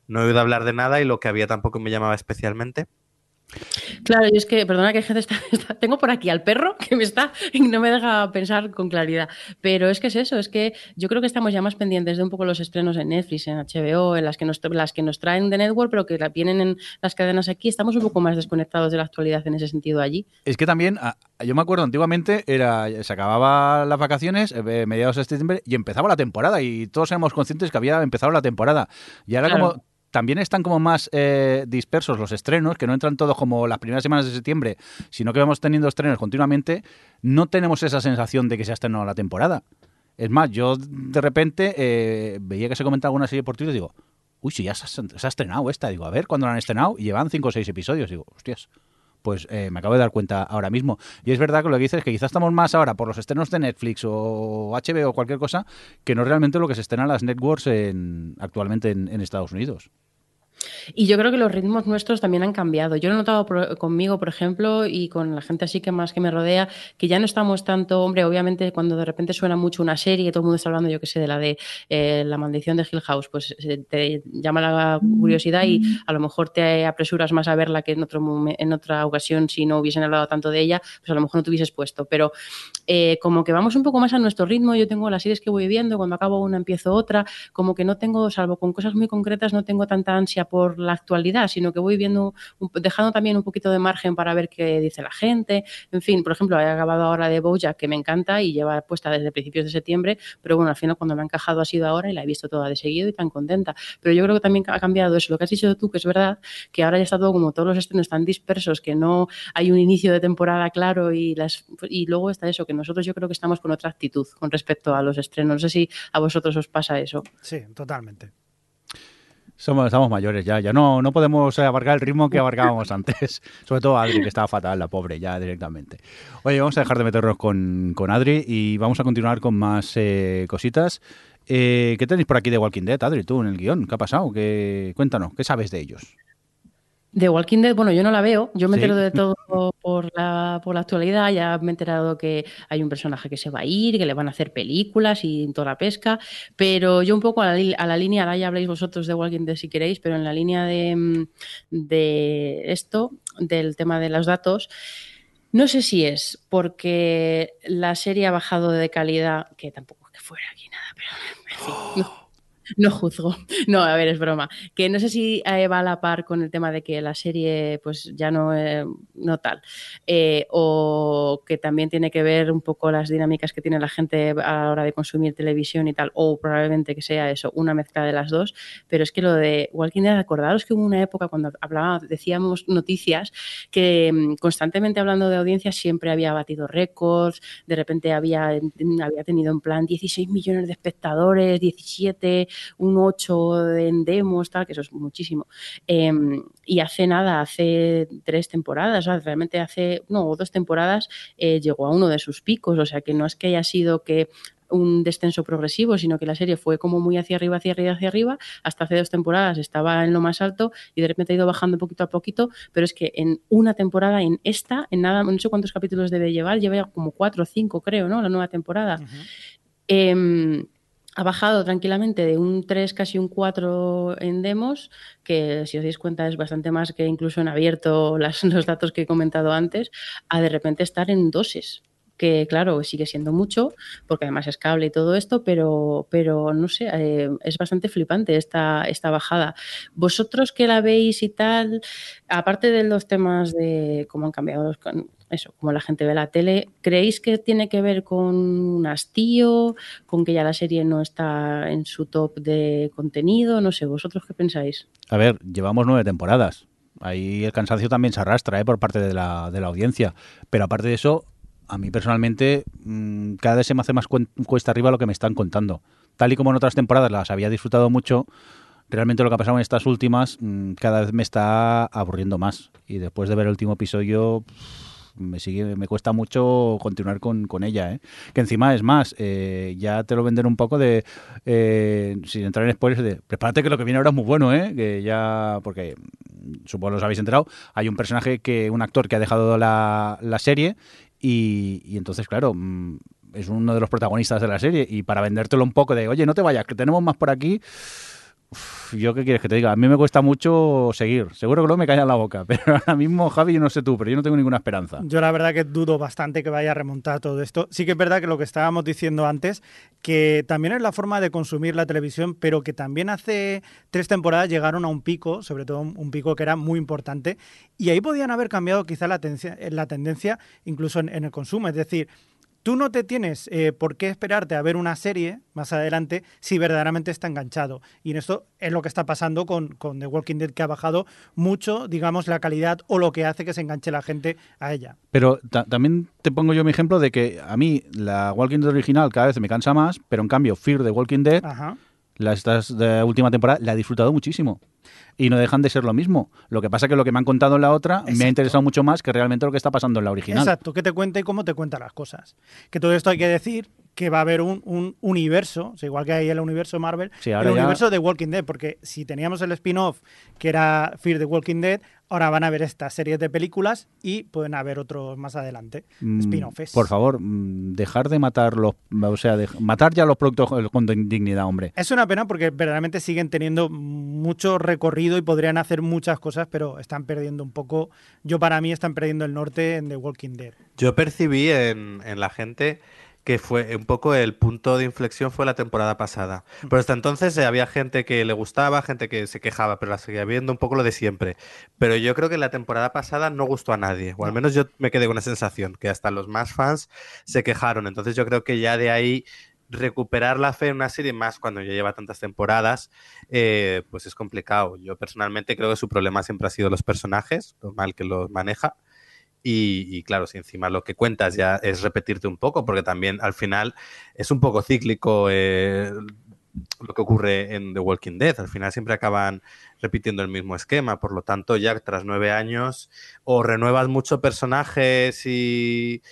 no he oído hablar de nada y lo que había tampoco me llamaba especialmente. Claro, y es que, perdona que gente está, tengo por aquí al perro que me está y no me deja pensar con claridad. Pero es que es eso, es que yo creo que estamos ya más pendientes de un poco los estrenos en Netflix, en HBO, en las que nos, las que nos traen de Network, pero que vienen en las cadenas aquí. Estamos un poco más desconectados de la actualidad en ese sentido allí. Es que también, yo me acuerdo antiguamente, era se acababa las vacaciones, eh, mediados de septiembre, y empezaba la temporada, y todos éramos conscientes que había empezado la temporada. Y ahora como también están como más eh, dispersos los estrenos, que no entran todos como las primeras semanas de septiembre, sino que vamos teniendo estrenos continuamente, no tenemos esa sensación de que se ha estrenado la temporada. Es más, yo de repente eh, veía que se comentaba alguna serie por Twitter y digo, uy, si ya se ha, estrenado esta. Digo, a ver, ¿cuándo la han estrenado? Y llevan cinco o seis episodios. Digo, hostias, pues eh, me acabo de dar cuenta ahora mismo. Y es verdad que lo que dices es que quizás estamos más ahora por los estrenos de Netflix o HBO o cualquier cosa que no realmente lo que se estrena en las networks en, actualmente en Estados Unidos. Y yo creo que los ritmos nuestros también han cambiado. Yo lo he notado conmigo, por ejemplo, y con la gente así que más que me rodea, que ya no estamos tanto, hombre, obviamente cuando de repente suena mucho una serie, y todo el mundo está hablando, yo que sé, de la de eh, La maldición de Hill House, pues eh, te llama la curiosidad y a lo mejor te apresuras más a verla que en, otro, en otra ocasión si no hubiesen hablado tanto de ella, pues a lo mejor no te hubieses puesto. Pero eh, como que vamos un poco más a nuestro ritmo, yo tengo las series que voy viendo, cuando acabo una empiezo otra, como que no tengo, salvo con cosas muy concretas, no tengo tanta ansia por la actualidad, sino que voy viendo, dejando también un poquito de margen para ver qué dice la gente. En fin, por ejemplo, he acabado ahora de Bojack, que me encanta y lleva puesta desde principios de septiembre, pero bueno, al final cuando me ha encajado ha sido ahora y la he visto toda de seguido y tan contenta. Pero yo creo que también ha cambiado eso, lo que has dicho tú, que es verdad, que ahora ya está todo como todos los estrenos tan dispersos, que no hay un inicio de temporada claro y, las, y luego está eso, que nosotros yo creo que estamos con otra actitud con respecto a los estrenos. No sé si a vosotros os pasa eso. Sí, totalmente. Somos, estamos mayores ya, ya no, no podemos abarcar el ritmo que abarcábamos antes. Sobre todo Adri, que estaba fatal, la pobre, ya directamente. Oye, vamos a dejar de meternos con, con Adri y vamos a continuar con más eh, cositas. Eh, ¿Qué tenéis por aquí de Walking Dead, Adri, tú en el guion? ¿Qué ha pasado? ¿Qué, cuéntanos, ¿qué sabes de ellos? De Walking Dead, bueno, yo no la veo, yo me entero de todo por la, por la actualidad, ya me he enterado que hay un personaje que se va a ir, que le van a hacer películas y toda la pesca, pero yo un poco a la, a la línea, ahora ya habléis vosotros de Walking Dead si queréis, pero en la línea de, mm, de esto, del tema de los datos, no sé si es porque la serie ha bajado de calidad, que tampoco es que fuera aquí nada, pero en fin, no no juzgo. No, a ver, es broma. Que no sé si eh, va a la par con el tema de que la serie, pues ya no, eh, no tal. Eh, o que también tiene que ver un poco las dinámicas que tiene la gente a la hora de consumir televisión y tal. O probablemente que sea eso, una mezcla de las dos. Pero es que lo de Walking Dead, acordaros que hubo una época cuando hablábamos, decíamos noticias que mm, constantemente hablando de audiencias siempre había batido récords. De repente había, había tenido en plan 16 millones de espectadores, 17 un 8 en demos, tal, que eso es muchísimo. Em, y hace nada, hace tres temporadas, realmente hace, no, dos temporadas eh, llegó a uno de sus picos, o sea que no es que haya sido que un descenso progresivo, sino que la serie fue como muy hacia arriba, hacia arriba, hacia arriba, hasta hace dos temporadas estaba en lo más alto y de repente ha ido bajando poquito a poquito, pero es que en una temporada, en esta, en nada, no sé cuántos capítulos debe llevar, lleva ya como cuatro o cinco, creo, ¿no? La nueva temporada ha bajado tranquilamente de un 3, casi un 4 en demos, que si os dais cuenta es bastante más que incluso en abierto los datos que he comentado antes, a de repente estar en doses. que claro, sigue siendo mucho, porque además es cable y todo esto, pero, pero no sé, eh, es bastante flipante esta, esta bajada. Vosotros que la veis y tal, aparte de los temas de cómo han cambiado los, eso, como la gente ve la tele, ¿creéis que tiene que ver con un hastío, con que ya la serie no está en su top de contenido? No sé, ¿vosotros qué pensáis? A ver, llevamos nueve temporadas. Ahí el cansancio también se arrastra ¿eh? por parte de la, de la audiencia. Pero aparte de eso, a mí personalmente mmm, cada vez se me hace más cuesta arriba lo que me están contando. Tal y como en otras temporadas las había disfrutado mucho, realmente lo que ha pasado en estas últimas mmm, cada vez me está aburriendo más. Y después de ver el último episodio... Me sigue me cuesta mucho continuar con, con ella ¿eh? que encima es más eh, ya te lo venden un poco de eh, sin entrar en spoilers de prepárate que lo que viene ahora es muy bueno ¿eh? que ya porque supongo los habéis enterado hay un personaje que un actor que ha dejado la, la serie y, y, entonces claro mm, es uno de los protagonistas de la serie y para vendértelo un poco de oye no te vayas que tenemos más por aquí Yo qué quieres que te diga, a mí me cuesta mucho seguir. Seguro que luego me en la boca, pero ahora mismo, Javi, yo no sé tú, pero yo no tengo ninguna esperanza. Yo la verdad que dudo bastante que vaya a remontar todo esto. Sí que es verdad que lo que estábamos diciendo antes, que también es la forma de consumir la televisión, pero que también hace tres temporadas llegaron a un pico, sobre todo un pico que era muy importante, y ahí podían haber cambiado quizá la, tendencia, incluso en el consumo. Es decir, tú no te tienes eh, por qué esperarte a ver una serie más adelante si verdaderamente está enganchado. Y en esto es lo que está pasando con, con, The Walking Dead, que ha bajado mucho, digamos, la calidad o lo que hace que se enganche la gente a ella. Pero también te pongo yo mi ejemplo de que a mí la Walking Dead original cada vez me cansa más, pero en cambio Fear the Walking Dead, Ajá. la estas de última temporada, la he disfrutado muchísimo y no dejan de ser lo mismo. Lo que pasa es que lo que me han contado en la otra Exacto. me ha interesado mucho más que realmente lo que está pasando en la original. Exacto, que te cuenta y cómo te cuenta las cosas. Que todo esto hay que decir que va a haber un, un universo, o sea, igual que hay el universo Marvel, Sí, el ya- universo de Walking Dead, porque si teníamos el spin-off que era Fear the Walking Dead, ahora van a haber estas series de películas y pueden haber otros más adelante, Mm, spin-offs. Por favor, mm, dejar de matar los, o sea, de- matar ya los productos con dignidad, hombre. Es una pena porque verdaderamente siguen teniendo mucho recorrido y podrían hacer muchas cosas, pero están perdiendo un poco. Yo, para mí, están perdiendo el norte en The Walking Dead. Yo percibí en, en la gente que fue un poco el punto de inflexión fue la temporada pasada. Pero hasta entonces eh, había gente que le gustaba, gente que se quejaba, pero la seguía viendo un poco lo de siempre. Pero yo creo que la temporada pasada no gustó a nadie, o al menos yo me quedé con una sensación, que hasta los más fans se quejaron. Entonces yo creo que ya de ahí recuperar la fe en una serie más cuando ya lleva tantas temporadas, eh, pues es complicado. Yo personalmente creo que su problema siempre ha sido los personajes, lo mal que los maneja. Y, y, claro, si encima lo que cuentas ya es repetirte un poco, porque también al final es un poco cíclico eh, lo que ocurre en The Walking Dead. Al final siempre acaban repitiendo el mismo esquema. Por lo tanto, ya tras nueve años, o renuevas muchos personajes y,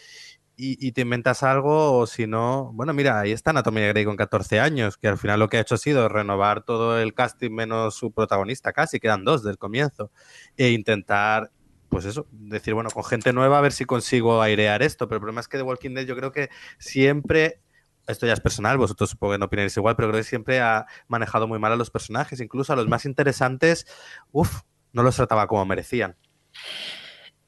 y, y te inventas algo, o si no, bueno, mira, ahí está Anatomía Grey con 14 años, que al final lo que ha hecho ha sido renovar todo el casting menos su protagonista, casi quedan dos del comienzo, e intentar pues eso, decir, bueno, con gente nueva a ver si consigo airear esto. Pero el problema es que The Walking Dead yo creo que siempre, esto ya es personal, vosotros supongo que no opináis igual, pero creo que siempre ha manejado muy mal a los personajes, incluso a los más interesantes, uff, no los trataba como merecían.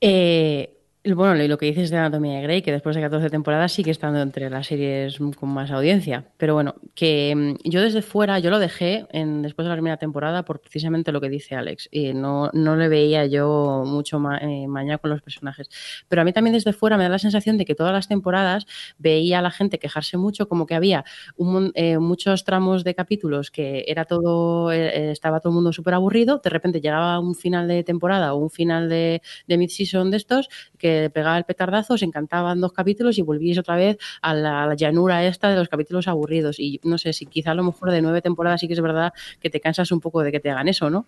Eh, bueno, lo que dices de Anatomía de Grey, que después de 14 temporadas sigue estando entre las series con más audiencia. Pero bueno, que mm, yo desde fuera, yo lo dejé en, después de la primera temporada por precisamente lo que dice Alex. Y no, no le veía yo mucho eh, mañana con los personajes. Pero a mí también desde fuera me da la sensación de que todas las temporadas veía a la gente quejarse mucho, como que había un, eh, muchos tramos de capítulos que era todo, eh, estaba todo el mundo súper aburrido. De repente llegaba un final de temporada o un final de, de mid-season de estos que pegaba el petardazo, se encantaban dos capítulos y volvíais otra vez a la, a la, llanura esta de los capítulos aburridos. Y no sé si quizá a lo mejor de nueve temporadas sí que es verdad que te cansas un poco de que te hagan eso, ¿no?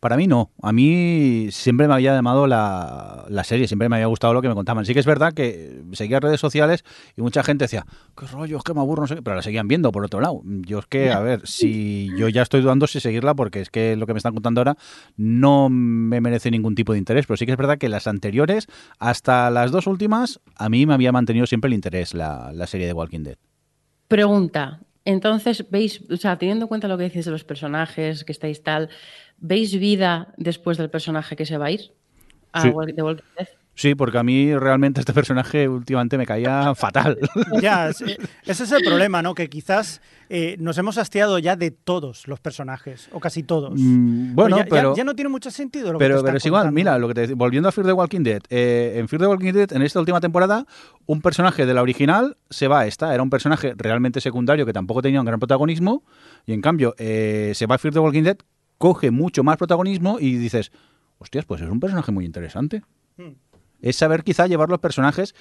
Para mí no. A mí siempre me había llamado la, la, serie, siempre me había gustado lo que me contaban. Sí que es verdad que seguía redes sociales y mucha gente decía, qué rollo, es que me aburro, no sé qué, pero la seguían viendo por otro lado. Yo es que, a ver, si yo ya estoy dudando si seguirla porque es que lo que me están contando ahora no me merece ningún tipo de interés, pero sí que es verdad que las anteriores, hasta las dos últimas, a mí me había mantenido siempre el interés la, la serie de Walking Dead. Pregunta, entonces, veis, o sea, teniendo en cuenta lo que dices de los personajes, que estáis tal, ¿veis vida después del personaje que se va a ir? A Sí. Walk- de Walking Dead? Sí, porque a mí realmente este personaje últimamente me caía fatal. Ya, ese, ese es el problema, ¿no? Que quizás eh, nos hemos hastiado ya de todos los personajes, o casi todos. Mm, bueno, ya, ya- pero... ya no tiene mucho sentido lo que Pero, te pero es igual, mira, lo que te, volviendo a Fear the Walking Dead, eh, en Fear the Walking Dead, en esta última temporada, un personaje de la original se va a esta. Era un personaje realmente secundario que tampoco tenía un gran protagonismo, y en cambio eh, se va a Fear the Walking Dead, coge mucho más protagonismo y dices, hostias, pues es un personaje muy interesante. Hmm. Es saber quizá llevar los personajes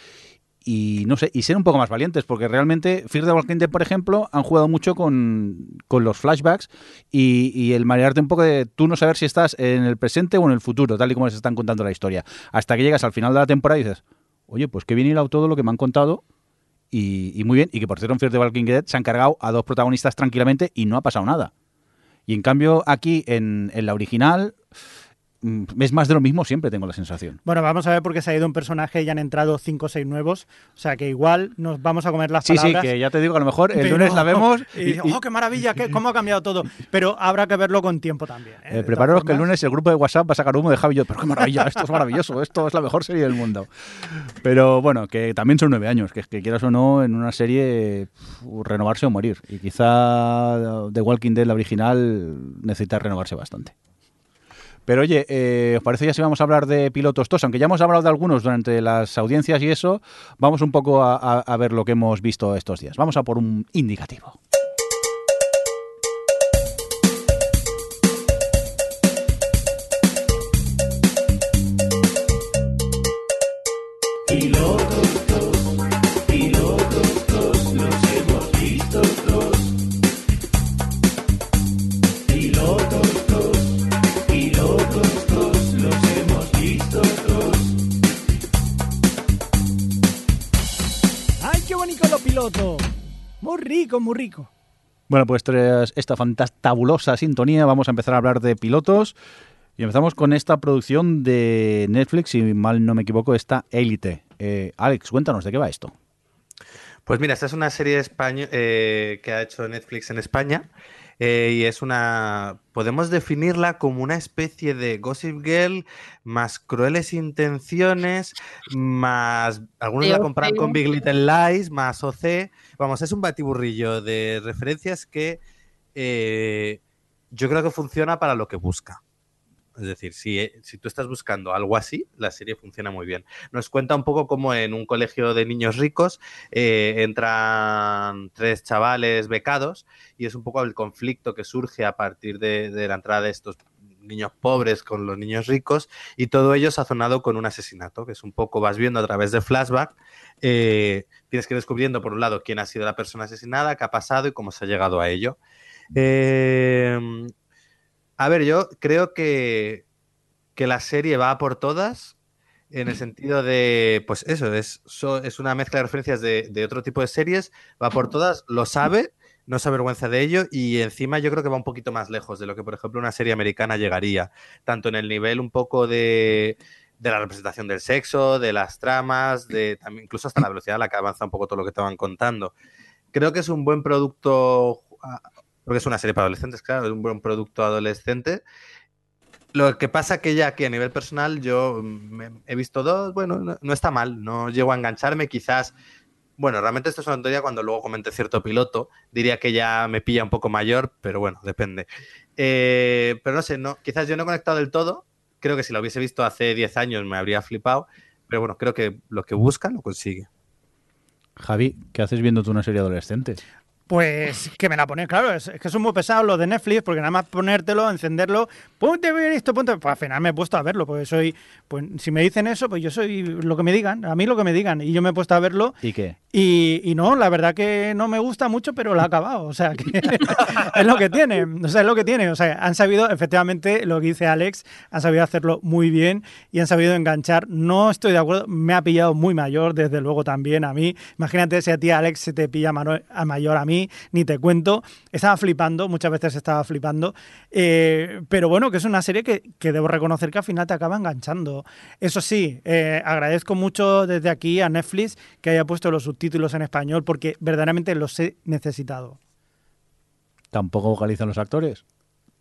y no sé, y ser un poco más valientes, porque realmente Fear the Walking Dead, por ejemplo, han jugado mucho con, con los flashbacks y, y el marearte un poco de tú no saber si estás en el presente o en el futuro, tal y como les están contando la historia. Hasta que llegas al final de la temporada y dices, oye, pues qué bien hilado todo lo que me han contado y, muy bien, y que por cierto en Fear the Walking Dead se han cargado a dos protagonistas tranquilamente y no ha pasado nada. Y en cambio aquí en, en la original es más de lo mismo siempre, tengo la sensación. Bueno, vamos a ver por qué se ha ido un personaje y han entrado cinco o seis nuevos. O sea que igual nos vamos a comer las Sí, sí, palabras. que ya te digo, a lo mejor el pero- lunes la vemos Y, y, ¡Oh, qué maravilla! qué- ¿Cómo ha cambiado todo? Pero habrá que verlo con tiempo también. ¿eh? Eh, prepararos que el lunes el grupo de WhatsApp va a sacar humo de Javi y yo, pero qué maravilla, esto es maravilloso, esto es la mejor serie del mundo. Pero bueno, que también son nueve años, que, que quieras o no, en una serie renovarse o morir. Y quizá The Walking Dead, la original, necesita renovarse bastante. Pero oye, eh, ¿os parece ya si vamos a hablar de pilotos tos? Aunque ya hemos hablado de algunos durante las audiencias y eso, vamos un poco a, ver lo que hemos visto estos días. Vamos a por un indicativo. ¡Ay, rico, muy rico. Bueno, pues tras esta fantabulosa sintonía vamos a empezar a hablar de pilotos y empezamos con esta producción de Netflix, si mal no me equivoco, esta Élite. Eh, Alex, cuéntanos de qué va esto. Pues mira, esta es una serie español que ha hecho Netflix en España eh, y es una, podemos definirla como una especie de Gossip Girl más crueles intenciones, más algunos la comparan con Big Little Lies, más OC. Vamos, es un batiburrillo de referencias que eh, yo creo que funciona para lo que busca. Es decir, si, eh, si tú estás buscando algo así, la serie funciona muy bien. Nos cuenta un poco como en un colegio de niños ricos eh, entran tres chavales becados y es un poco el conflicto que surge a partir de, de la entrada de estos niños pobres con los niños ricos y todo ello sazonado con un asesinato, que es un poco, vas viendo a través de flashback, eh, tienes que ir descubriendo por un lado quién ha sido la persona asesinada, qué ha pasado y cómo se ha llegado a ello. Eh, a ver, yo creo que, que la serie va a por todas, en el sentido de, pues eso, es, so- es una mezcla de referencias de, de otro tipo de series, va por todas, lo sabe, no se avergüenza de ello y encima yo creo que va un poquito más lejos de lo que, por ejemplo, una serie americana llegaría, tanto en el nivel un poco de, de la representación del sexo, de las tramas, de incluso hasta la velocidad a la que avanza un poco todo lo que te van contando. Creo que es un buen producto, porque es una serie para adolescentes, claro, es un buen producto adolescente. Lo que pasa que ya que a nivel personal yo me- he visto dos, bueno, no, está mal, no llego a engancharme, quizás, bueno, realmente esto es una tontería cuando luego comente cierto piloto, diría que ya me pilla un poco mayor, pero bueno, depende. Eh, pero no sé, no, quizás yo no he conectado del todo, creo que si lo hubiese visto hace 10 años me habría flipado, pero bueno, creo que lo que busca lo consigue. Javi, ¿qué haces viendo tú una serie adolescente? Pues que me la pone, claro, es, es que son muy pesados los de Netflix, porque nada más ponértelo, encenderlo, ponte a ver esto, ponte. Pues al final me he puesto a verlo, porque soy, pues si me dicen eso, pues yo soy lo que me digan, a mí lo que me digan, y yo me he puesto a verlo, ¿Y qué? y, y no, la verdad que no me gusta mucho, pero lo ha acabado, o sea, que es lo que tiene, o sea, es lo que tiene, o sea, han sabido, efectivamente, lo que dice Alex, han sabido hacerlo muy bien y han sabido enganchar, no estoy de acuerdo, me ha pillado muy mayor, desde luego también a mí, imagínate si a ti Alex se te pilla mayor a mí, ni te cuento, estaba flipando, muchas veces estaba flipando, eh, pero bueno, que es una serie que, que debo reconocer que al final te acaba enganchando. Eso sí, eh, agradezco mucho desde aquí a Netflix que haya puesto los subtítulos en español porque verdaderamente los he necesitado. ¿Tampoco vocalizan los actores?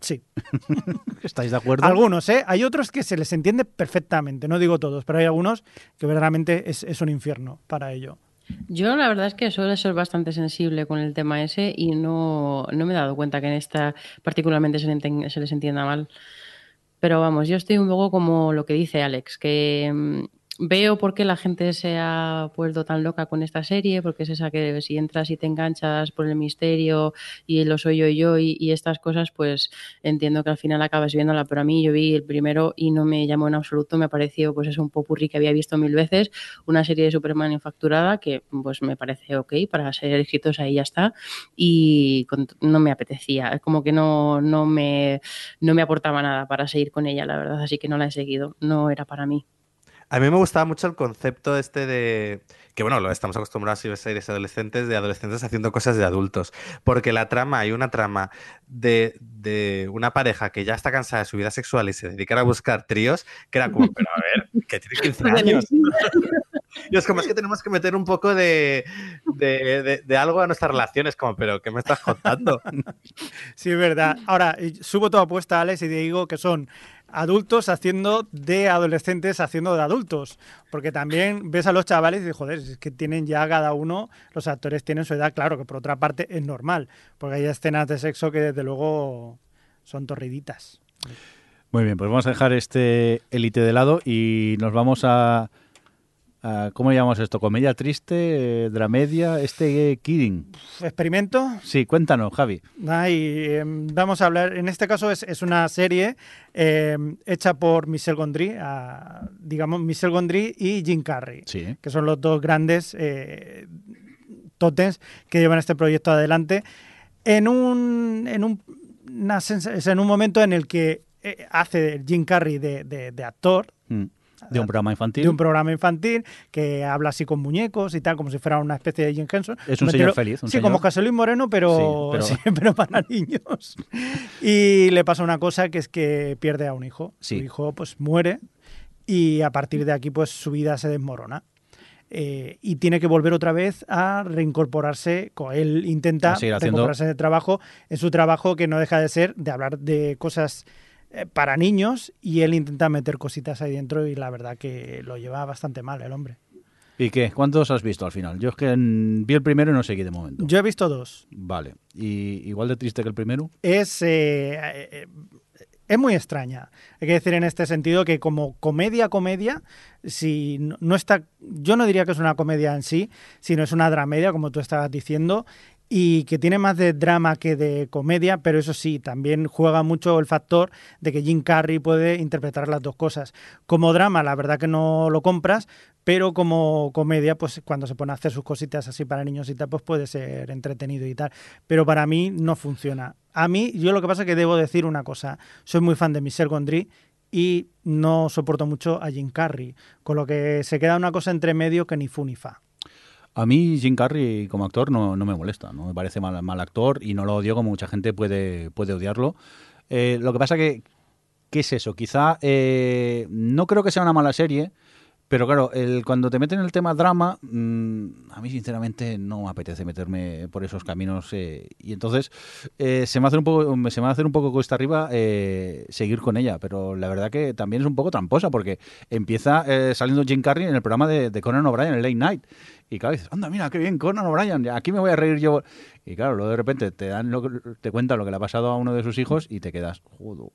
Sí. ¿Estáis de acuerdo? Algunos, ¿eh? Hay otros que se les entiende perfectamente, no digo todos, pero hay algunos que verdaderamente es, es un infierno para ello. Yo la verdad es que suelo ser bastante sensible con el tema ese y no, no me he dado cuenta que en esta particularmente se, se les entienda mal. Pero vamos, yo estoy un poco como lo que dice Alex, que mm, veo por qué la gente se ha vuelto tan loca con esta serie, porque es esa que si entras y te enganchas por el misterio y lo soy yo y yo y, estas cosas, pues entiendo que al final acabas viéndola, pero a mí yo vi el primero y no me llamó en absoluto, me pareció pues es un popurrí que había visto mil veces, una serie de super manufacturada que pues me parece ok para ser exitosa y ya está, y no me apetecía, es como que no, no, me, no me aportaba nada para seguir con ella, la verdad, así que no la he seguido, no era para mí. A mí me gustaba mucho el concepto este de... Que bueno, lo estamos acostumbrados a series adolescentes, de adolescentes haciendo cosas de adultos. Porque la trama, hay una trama de, de una pareja que ya está cansada de su vida sexual y se dedica a buscar tríos, que era como, pero a ver, que tiene 15 años. Y es como, es que tenemos que meter un poco de, de, de- de algo a nuestras relaciones, como, pero ¿qué me estás contando? Sí, es verdad. Ahora, subo toda apuesta, Alex, y te digo que son adultos haciendo de adolescentes haciendo de adultos. Porque también ves a los chavales y dices, joder, es que tienen ya cada uno, los actores tienen su edad, claro, que por otra parte es normal. Porque hay escenas de sexo que desde luego son torriditas. Muy bien, pues vamos a dejar este élite de lado y nos vamos a, a- ¿cómo llamamos esto? ¿Comedia triste? eh, ¿Dramedia? ¿Este eh, Kidding? ¿Experimento? Sí, cuéntanos, Javi. Em, vamos a hablar, en este caso es, es una serie em, hecha por Michel Gondry, ah, digamos Michel Gondry y Jim Carrey. Sí. que son los dos grandes eh, totems que llevan este proyecto adelante, en un, en un, una en un momento en el que eh, hace Jim Carrey de, de- de actor Mm. De un programa infantil. de un programa infantil que habla así con muñecos y tal, como si fuera una especie de Jim Henson. Es un señor feliz, un sí, señor- como José Luis Moreno, pero, Sí, sí, pero- para niños. Y le pasa una cosa que es que pierde a un hijo. Su hijo pues muere y a partir de aquí pues su vida se desmorona. Eh, y tiene que volver otra vez a reincorporarse. co- Él intenta haciendo- reincorporarse de trabajo en su trabajo que no deja de ser de hablar de cosas para niños y él intenta meter cositas ahí dentro y la verdad que lo lleva bastante mal el hombre. ¿Y qué? ¿Cuántos has visto al final? Yo es que mm, vi el primero y no seguí de momento. Yo he visto dos. Vale. ¿Y igual de triste que el primero? Es, eh, eh, es muy extraña. Hay que decir en este sentido que como comedia, comedia, si no, no está, yo no diría que es una comedia en sí, sino es una dramedia, como tú estabas diciendo, y que tiene más de drama que de comedia, pero eso sí, también juega mucho el factor de que Jim Carrey puede interpretar las dos cosas. Como drama, la verdad que no lo compras, pero como comedia, pues cuando se pone a hacer sus cositas así para niños y tal, pues puede ser entretenido y tal. Pero para mí no funciona. A mí, yo lo que pasa es que debo decir una cosa. Soy muy fan de Michel Gondry y no soporto mucho a Jim Carrey, con lo que se queda una cosa entre medio que ni fu ni fa. A mí Jim Carrey como actor no, no me molesta, no me parece mal, mal actor y no lo odio como mucha gente puede, puede odiarlo. Eh, lo que pasa que, ¿qué es eso? Quizá eh, no creo que sea una mala serie, pero claro, el, cuando te meten en el tema drama, mm, a mí sinceramente no me apetece meterme por esos caminos eh, y entonces eh, se me hace un poco, se me va un poco cuesta arriba eh, seguir con ella, pero la verdad que también es un poco tramposa porque empieza eh, saliendo Jim Carrey en el programa de, Conan O'Brien, el Late Night. Y claro, dices, anda, mira, qué bien, Conan O'Brien, aquí me voy a reír yo. Y claro, luego de repente te dan lo, te cuentan lo que le ha pasado a uno de sus hijos y te quedas, jodo.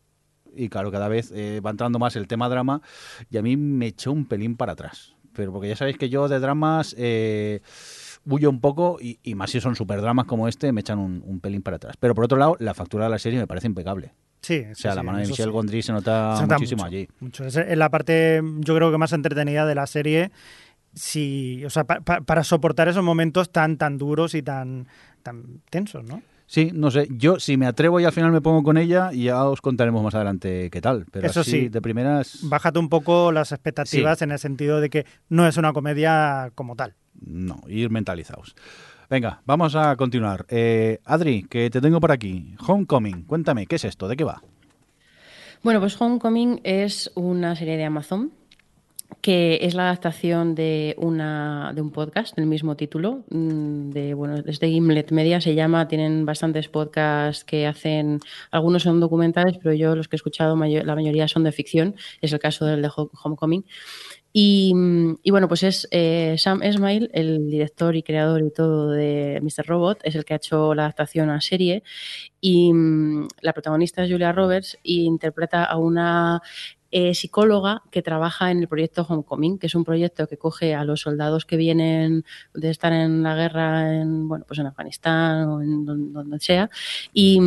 Y claro, cada vez eh, va entrando más el tema drama y a mí me echó un pelín para atrás. Pero porque ya sabéis que yo de dramas eh, huyo un poco y, y más si son super dramas como este, me echan un, un pelín para atrás. Pero por otro lado, la factura de la serie me parece impecable. Sí, O sea, la mano de Michelle Gondry se nota, Se nota muchísimo mucho, allí. mucho. Es la parte, yo creo que más entretenida de la serie. Sí, o sea, pa- pa- para soportar esos momentos tan, tan duros y tan, tan tensos, ¿no? Sí, no sé. Yo, si me atrevo y al final me pongo con ella, ya os contaremos más adelante qué tal. Pero Eso así, sí. de primeras, Bájate un poco las expectativas en el sentido de que no es una comedia como tal. no, ir mentalizados. Venga, vamos a continuar. Eh, Adri, que te tengo por aquí. Homecoming, cuéntame, ¿qué es esto? ¿De qué va? Bueno, pues Homecoming es una serie de Amazon que es la adaptación de una de un podcast del mismo título mm, de bueno es de Gimlet Media se llama tienen bastantes podcasts que hacen algunos son documentales pero yo los que he escuchado la mayoría son de ficción es el caso del de Homecoming y, y, bueno, pues es eh, Sam Esmail, el director y creador y todo de Mr. Robot, es el que ha hecho la adaptación a serie. Y mm, la protagonista es Julia Roberts y interpreta a una eh, psicóloga que trabaja en el proyecto Homecoming, que es un proyecto que coge a los soldados que vienen de estar en la guerra en, bueno, pues en Afganistán o en donde, sea, y,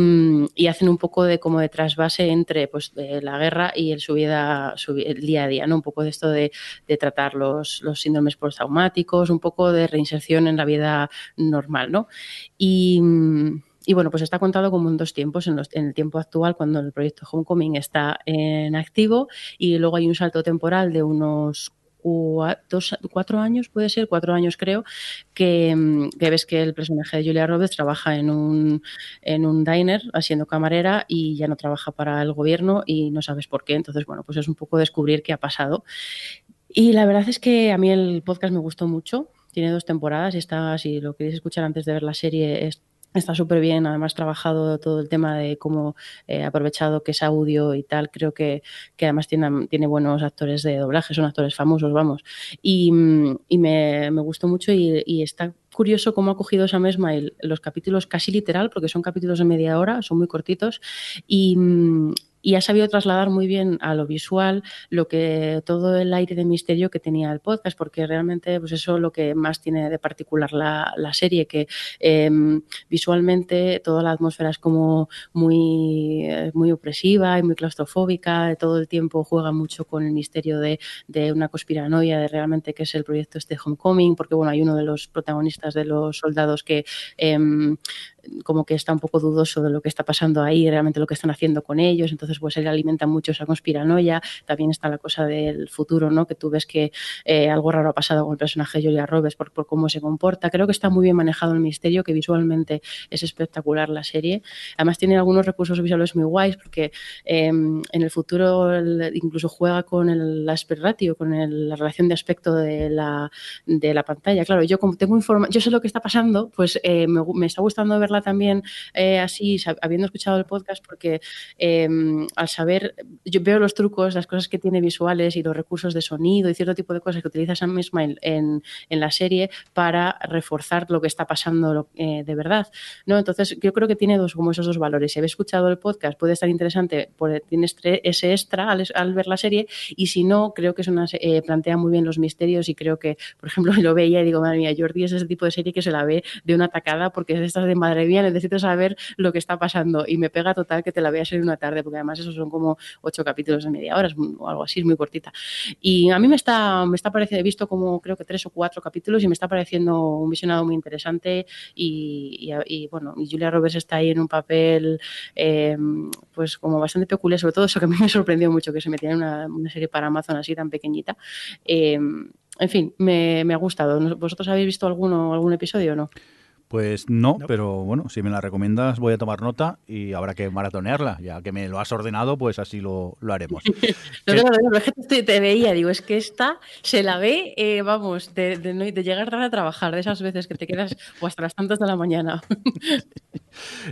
hacen un poco de como de trasvase entre pues, la guerra y el, su vida, el día a día, ¿no? Un poco de esto de, tratar los, los síndromes postraumáticos, un poco de reinserción en la vida normal, ¿no? Y y bueno, pues está contado como en dos tiempos, en, el tiempo actual cuando el proyecto Homecoming está en activo y luego hay un salto temporal de unos cuatro años, puede ser, cuatro años creo, que, ves que el personaje de Julia Roberts trabaja en un, en un diner haciendo camarera y ya no trabaja para el gobierno y no sabes por qué. Entonces, bueno, pues es un poco descubrir qué ha pasado. Y la verdad es que a mí el podcast me gustó mucho. Tiene dos temporadas y está, si lo queréis escuchar antes de ver la serie, es Está súper bien, además trabajado todo el tema de cómo he aprovechado que es audio y tal. Creo que, que además tiene, tiene, buenos actores de doblaje, son actores famosos, vamos. Y, y me, me, gustó mucho y, está curioso cómo ha cogido Sam Esmail los capítulos casi literal, porque son capítulos de media hora, son muy cortitos. Y, y ha sabido trasladar muy bien a lo visual lo que todo el aire de misterio que tenía el podcast, porque realmente pues eso es lo que más tiene de particular la, serie, que em, visualmente toda la atmósfera es como muy, eh, muy opresiva y muy claustrofóbica, todo el tiempo juega mucho con el misterio de, una conspiranoia de realmente qué es el proyecto este Homecoming, porque bueno, hay uno de los protagonistas de los soldados que em, como que está un poco dudoso de lo que está pasando ahí, realmente lo que están haciendo con ellos, entonces pues él alimenta mucho esa conspiranoia, también está la cosa del futuro, ¿no? Que tú ves que eh, algo raro ha pasado con el personaje de Julia Roberts por, cómo se comporta, creo que está muy bien manejado el misterio, que visualmente es espectacular la serie, además tiene algunos recursos visuales muy guays, porque em, en el futuro incluso juega con el aspect ratio, con la relación de aspecto de la, de la pantalla, claro, yo como tengo información, yo sé lo que está pasando, pues eh, me, me está gustando verla también eh, así, habiendo escuchado el podcast, porque em, al saber, yo veo los trucos, las cosas que tiene visuales y los recursos de sonido y cierto tipo de cosas que utiliza Sam Ismail en, en la serie para reforzar lo que está pasando eh, de verdad. ¿no? Entonces, yo creo que tiene dos, como esos dos valores. Si habéis escuchado el podcast, puede estar interesante, tienes ese extra al, ver la serie, y si no, creo que es una, eh, plantea muy bien los misterios y creo que, por ejemplo, lo veía y digo, madre mía, Jordi es ese tipo de serie que se la ve de una tacada porque es esta de madre necesito saber lo que está pasando y me pega total que te la veas en una tarde, porque además esos son como ocho capítulos de media hora o algo así, es muy cortita. Y a mí me está, me está pareciendo, he visto como creo que tres o cuatro capítulos y me está pareciendo un visionado muy interesante y, y, bueno, y Julia Roberts está ahí en un papel eh, pues como bastante peculiar, sobre todo eso que a mí me sorprendió mucho, que se metía en una, serie para Amazon así tan pequeñita. Eh, en fin, me, me, ha gustado. ¿Vosotros habéis visto alguno, algún episodio o no? Pues no, pero bueno, si me la recomiendas voy a tomar nota y habrá que maratonearla. Ya que me lo has ordenado, pues así lo, haremos. no, no, no, es que te, veía, digo, es que esta se la ve, eh, vamos, de, de, llegar tarde a trabajar, de esas veces que te quedas o hasta las tantas de la mañana.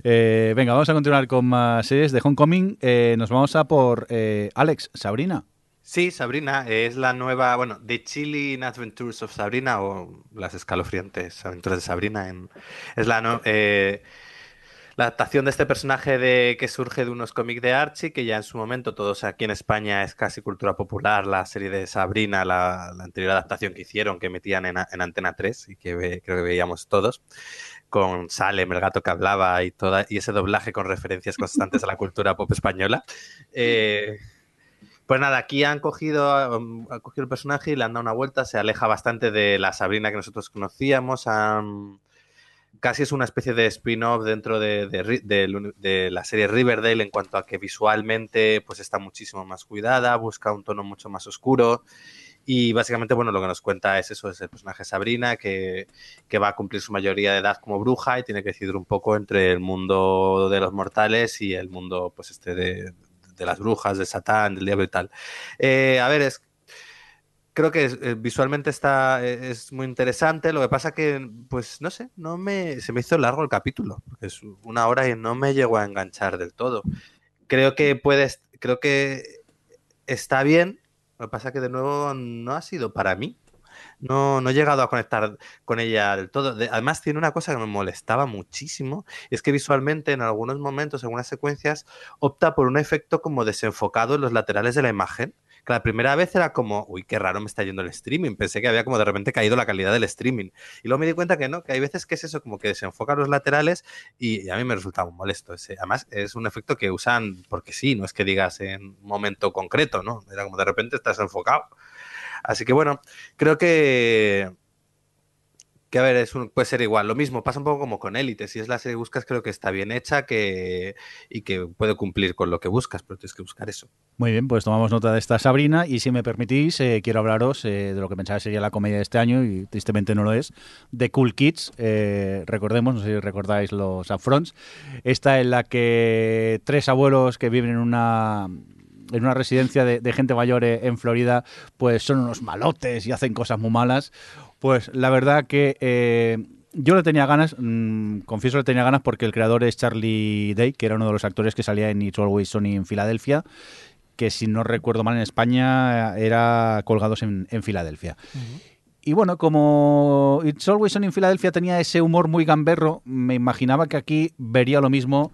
Eh, venga, vamos a continuar con más series de Homecoming. Eh, nos vamos a por Alex, Sabrina. Sí, Sabrina es la nueva, bueno, The Chilling Adventures of Sabrina o las escalofriantes aventuras de Sabrina. En, es la, eh, la adaptación de este personaje de, que surge de unos cómics de Archie, que ya en su momento todos aquí en España es casi cultura popular, la serie de Sabrina, la, anterior adaptación que hicieron, que metían en, Antena 3 y que creo que veíamos todos con Salem, el gato que hablaba y toda y ese doblaje con referencias constantes a la cultura pop española. Eh, pues nada, aquí han cogido, um, han cogido el personaje y le han dado una vuelta, se aleja bastante de la Sabrina que nosotros conocíamos, casi es una especie de spin-off dentro de, la serie Riverdale en cuanto a que visualmente pues está muchísimo más cuidada, busca un tono mucho más oscuro y básicamente, bueno, lo que nos cuenta es eso, es el personaje Sabrina que, que, va a cumplir su mayoría de edad como bruja y tiene que decidir un poco entre el mundo de los mortales y el mundo, pues, este, de, de, las brujas, de Satán, del diablo y tal. Eh, a ver, es, creo que eh, visualmente está eh, es muy interesante. Lo que pasa que, pues no sé, no me se me hizo largo el capítulo. Es una hora y no me llegó a enganchar del todo. Creo que puedes, creo que está bien. Lo que pasa que de nuevo no ha sido para mí. No, no he llegado a conectar con ella del todo. De- además, tiene una cosa que me molestaba muchísimo, es que visualmente en algunos momentos, en algunas secuencias, opta por un efecto como desenfocado en los laterales de la imagen. Que la primera vez era como, uy, qué raro me está yendo el streaming. Pensé que había como de repente caído la calidad del streaming. Y luego me di cuenta que no, que hay veces que es eso, como que desenfoca los laterales y, y a mí me resulta muy molesto. Ese, además, es un efecto que usan porque sí, no es que digas en un momento concreto, ¿no? Era como de repente estás enfocado. Así que bueno, creo que. Que a ver, es un- puede ser igual. Lo mismo, pasa un poco como con Élite. Si es la serie que buscas, creo que está bien hecha que, y que puede cumplir con lo que buscas, pero tienes que buscar eso. Muy bien, pues tomamos nota de esta Sabrina y si me permitís, eh, quiero hablaros eh, de lo que pensaba sería la comedia de este año y tristemente no lo es, de Cool Kids. Eh, recordemos, no sé si recordáis los upfronts, esta en la que tres abuelos que viven en una en una residencia de, de gente mayor eh, en Florida, pues son unos malotes y hacen cosas muy malas. Pues la verdad que eh, yo le tenía ganas, mm, confieso le tenía ganas porque el creador es Charlie Day, que era uno de los actores que salía en It's Always Sunny en Filadelfia, que si no recuerdo mal en España era colgados en, en Filadelfia. Y bueno, como It's Always Sunny en Filadelfia tenía ese humor muy gamberro, me imaginaba que aquí vería lo mismo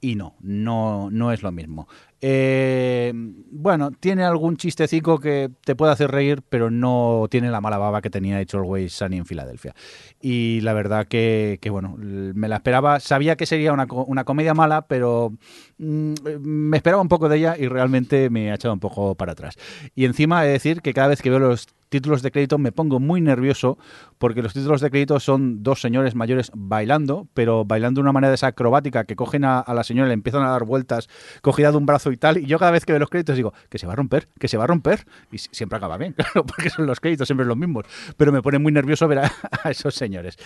y no, no, no es lo mismo. Eh, bueno, tiene algún chistecico que te puede hacer reír, pero no tiene la mala baba que tenía It's Always Sunny en Filadelfia. Y la verdad que, bueno, me la esperaba. Sabía que sería una, una comedia mala, pero mm, me esperaba un poco de ella y realmente me ha echado un poco para atrás. Y encima he de decir que cada vez que veo los títulos de crédito me pongo muy nervioso porque los títulos de crédito son dos señores mayores bailando, pero bailando de una manera de esa acrobática que cogen a, a la señora, le empiezan a dar vueltas, cogida de un brazo y tal, y yo cada vez que veo los créditos digo, que se va a romper, que se va a romper, y si- siempre acaba bien, claro, porque son los créditos siempre los mismos, pero me pone muy nervioso ver a, a esos señores.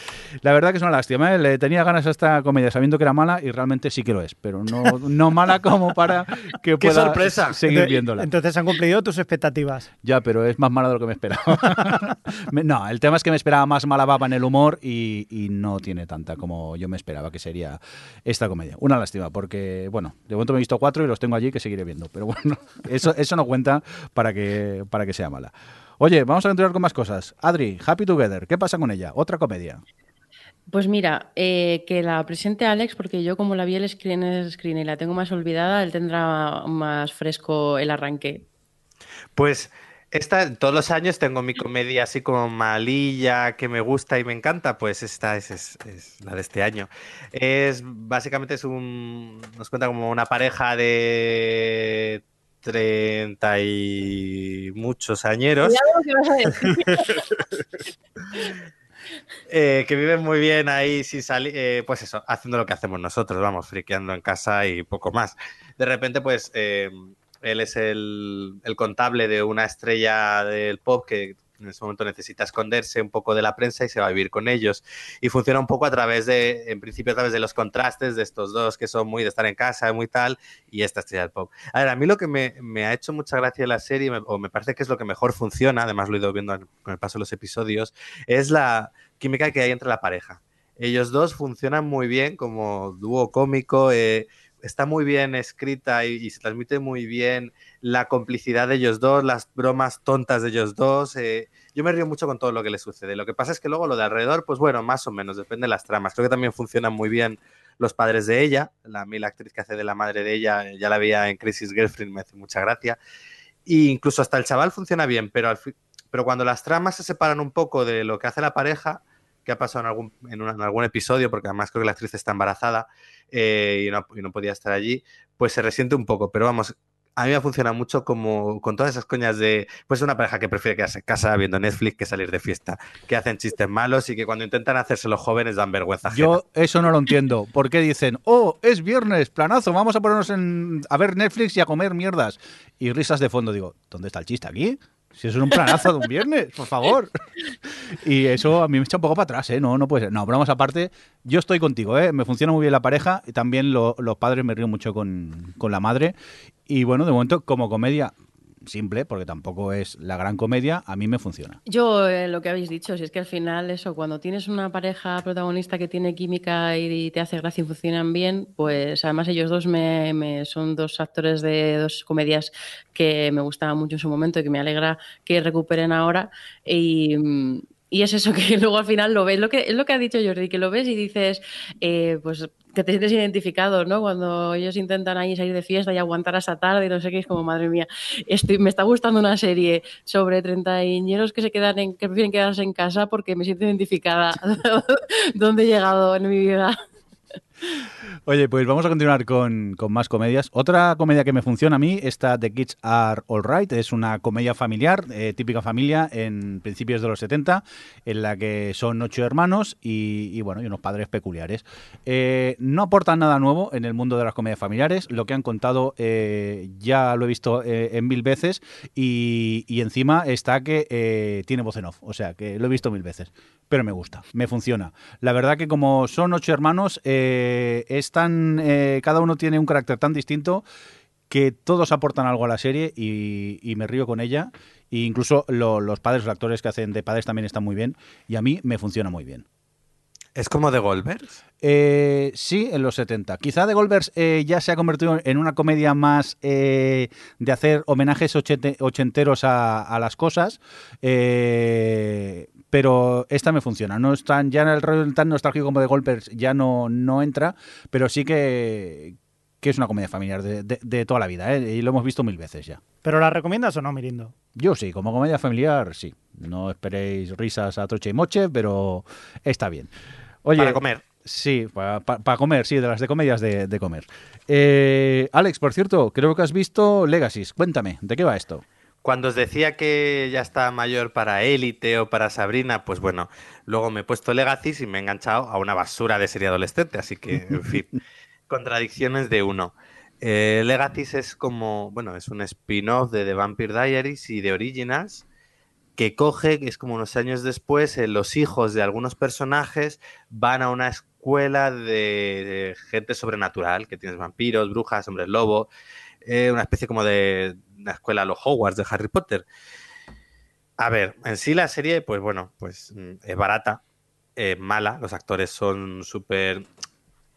La verdad que es una lástima, ¿eh? le tenía ganas a esta comedia sabiendo que era mala y realmente sí que lo es, pero no, no mala como para que ¡Qué pueda sorpresa! seguir viéndola. Entonces han cumplido tus expectativas. Ya, pero es más mala de lo que me esperaba. No, el tema es que me esperaba más mala baba en el humor y, y no tiene tanta como yo me esperaba que sería esta comedia. Una lástima, porque, bueno, de momento me he visto cuatro y los tengo allí que seguiré viendo. Pero bueno, eso, eso no cuenta para que, para que sea mala. Oye, vamos a continuar con más cosas. Adri, Happy Together, ¿qué pasa con ella? Otra comedia. Pues mira, eh, que la presente Alex, porque yo como la vi el screen, el screen y la tengo más olvidada, él tendrá más fresco el arranque. Pues esta, todos los años tengo mi comedia así como malilla, que me gusta y me encanta, pues esta es, es- es la de este año. Es básicamente es un, nos cuenta como una pareja de 30 y muchos añeros. eh, que viven muy bien ahí sin salir, eh, pues eso, haciendo lo que hacemos nosotros, vamos, friqueando en casa y poco más. De repente, pues eh, él es el, el contable de una estrella del pop que en ese momento necesita esconderse un poco de la prensa y se va a vivir con ellos. Y funciona un poco a través de, en principio, a través de los contrastes de estos dos que son muy de estar en casa, muy tal, y esta estrella del pop. A ver, a mí lo que me, ha hecho mucha gracia la serie, o me parece que es lo que mejor funciona, además lo he ido viendo con el paso de los episodios, es la química que hay entre la pareja. Ellos dos funcionan muy bien como dúo cómico, eh, está muy bien escrita y, se transmite muy bien la complicidad de ellos dos, las bromas tontas de ellos dos. eh, yo me río mucho con todo lo que les sucede. Lo que pasa es que luego lo de alrededor, pues bueno, más o menos, depende de las tramas. Creo que también funcionan muy bien los padres de ella. La, la actriz que hace de la madre de ella, ya la veía en Crisis Girlfriend, me hace mucha gracia. Y incluso hasta el chaval funciona bien, pero, al pero cuando las tramas se separan un poco de lo que hace la pareja, que ha pasado en algún, en, una- en algún episodio, porque además creo que la actriz está embarazada eh, y, no, y no podía estar allí, pues se resiente un poco. Pero vamos, a mí me funciona mucho como con todas esas coñas de, pues una pareja que prefiere quedarse en casa viendo Netflix que salir de fiesta, que hacen chistes malos y que cuando intentan hacerse los jóvenes dan vergüenza. ajena. Yo eso no lo entiendo. ¿Por qué dicen, oh, es viernes, planazo, vamos a ponernos en, a ver Netflix y a comer mierdas? Y risas de fondo. Digo, ¿dónde está el chiste aquí? Si es un planazo de un viernes, por favor. Y eso a mí me echa un poco para atrás, ¿eh? No, no puede ser. No, bromas aparte, yo estoy contigo, ¿eh? Me funciona muy bien la pareja y también lo- los padres me río mucho con, con la madre. Y bueno, de momento, como comedia, simple, porque tampoco es la gran comedia, a mí me funciona. Yo, eh, lo que habéis dicho, si es que al final eso, cuando tienes una pareja protagonista que tiene química y te hace gracia y funcionan bien, pues además ellos dos me, me son dos actores de dos comedias que me gustaban mucho en su momento y que me alegra que recuperen ahora. Y, mm, y es eso que luego al final lo ves, lo que, es lo que ha dicho Jordi, que lo ves y dices, eh, pues que te sientes identificado, ¿no? Cuando ellos intentan ahí salir de fiesta y aguantar hasta tarde y no sé qué, es como, madre mía, estoy, me está gustando una serie sobre treintañeros que se quedan en, que prefieren quedarse en casa porque me siento identificada dónde he llegado en mi vida. Oye, pues vamos a continuar con, con, más comedias. Otra comedia que me funciona a mí, esta The Kids Are Alright, es una comedia familiar, eh, típica familia en principios de los 70, en la que son ocho hermanos y, bueno, y unos padres peculiares. Eh, no aportan nada nuevo en el mundo de las comedias familiares, lo que han contado eh, ya lo he visto en mil veces y, y, encima está que tiene voz en off, o sea, que lo he visto mil veces pero me gusta, me funciona. La verdad que como son ocho hermanos, eh, es tan, eh, cada uno tiene un carácter tan distinto que todos aportan algo a la serie y, y me río con ella. E incluso lo, los padres, los actores que hacen de padres también están muy bien y a mí me funciona muy bien. ¿Es como The Goldbergs? Eh, sí, en los 70. Quizá The Goldbergs eh, ya se ha convertido en una comedia más eh, de hacer homenajes ochente, ochenteros a, a, las cosas. Eh, pero esta me funciona. No es tan, ya en el rollo tan nostálgico como de Goldbergs ya no, no entra, pero sí que, que es una comedia familiar de, de, de toda la vida, ¿eh? y lo hemos visto mil veces ya. ¿Pero la recomiendas o no, Mirindo? Yo sí, como comedia familiar, sí. No esperéis risas a troche y moche, pero está bien. Oye, para comer. Sí, para, para, comer, sí, de las de comedias de, de comer. Eh, Alex, por cierto, creo que has visto Legacy. Cuéntame, ¿de qué va esto? Cuando os decía que ya está mayor para Élite o para Sabrina, pues bueno, luego me he puesto Legacy y me he enganchado a una basura de serie adolescente, así que, en fin, contradicciones de uno. Eh, Legacy es como, bueno, es un spin-off de The Vampire Diaries y de Originals, que coge, que es como unos años después, eh, los hijos de algunos personajes van a una escuela de, de gente sobrenatural, que tienes vampiros, brujas, hombres lobo, una especie como de escuela los Hogwarts de Harry Potter. A ver, en sí la serie, pues bueno, pues es barata, eh, mala, los actores son súper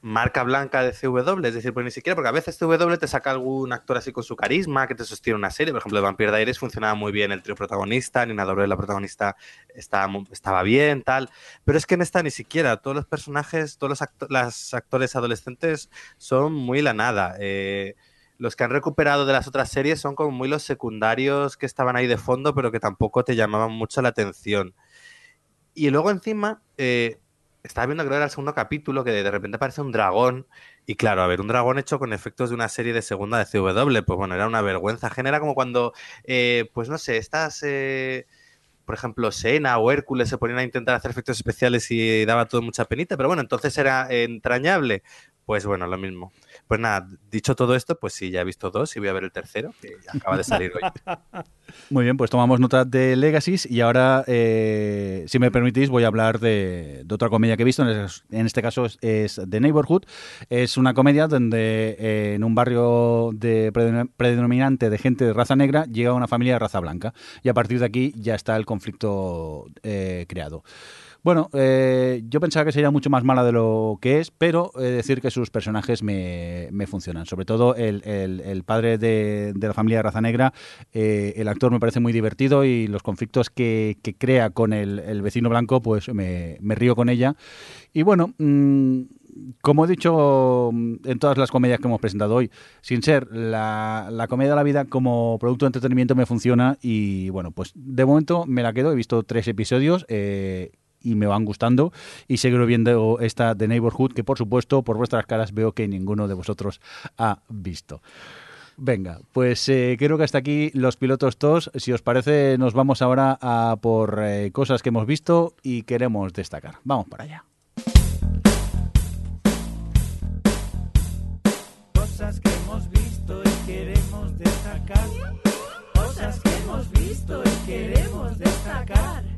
marca blanca de CW, es decir, pues ni siquiera, porque a veces CW te saca algún actor así con su carisma que te sostiene una serie, por ejemplo, de Vampire funcionaba muy bien el trío protagonista, Nina Dobrev, la protagonista, estaba, estaba bien, tal, pero es que en esta ni siquiera, todos los personajes, todos los actores adolescentes son muy la nada, eh, los que han recuperado de las otras series son como muy los secundarios que estaban ahí de fondo, pero que tampoco te llamaban mucho la atención. Y luego encima, eh, estaba viendo que era el segundo capítulo, que de repente aparece un dragón. Y claro, a ver, un dragón hecho con efectos de una serie de segunda de CW, pues bueno, era una vergüenza. Genera como cuando, eh, pues no sé, estás... Eh, por ejemplo, Sena o Hércules se ponían a intentar hacer efectos especiales y daba todo mucha penita, pero bueno, entonces era entrañable. Pues bueno, lo mismo. Pues nada, dicho todo esto, pues sí, ya he visto dos y voy a ver el tercero, que acaba de salir hoy. Muy bien, pues tomamos nota de Legacies y ahora, eh, si me permitís, voy a hablar de, otra comedia que he visto. En, este caso es, es, The Neighborhood. Es una comedia donde eh, en un barrio de predominante de gente de raza negra llega una familia de raza blanca y a partir de aquí ya está el conflicto eh, creado. Bueno, eh, yo pensaba que sería mucho más mala de lo que es, pero de decir que sus personajes me, funcionan. Sobre todo el, padre de, la familia de raza negra, eh, el actor me parece muy divertido y los conflictos que, crea con el, vecino blanco, pues me, río con ella. Y bueno, mmm, como he dicho en todas las comedias que hemos presentado hoy, sin ser la, la, comedia de la vida como producto de entretenimiento me funciona y bueno, pues de momento me la quedo, he visto tres episodios. Eh, y me van gustando y seguiré viendo esta de Neighborhood que por supuesto por vuestras caras veo que ninguno de vosotros ha visto. Venga, pues eh, creo que hasta aquí los pilotos TOS. Si os parece, nos vamos ahora a por eh, cosas que hemos visto y queremos destacar. Vamos para allá. Cosas que hemos visto y queremos destacar. Cosas que hemos visto y queremos destacar.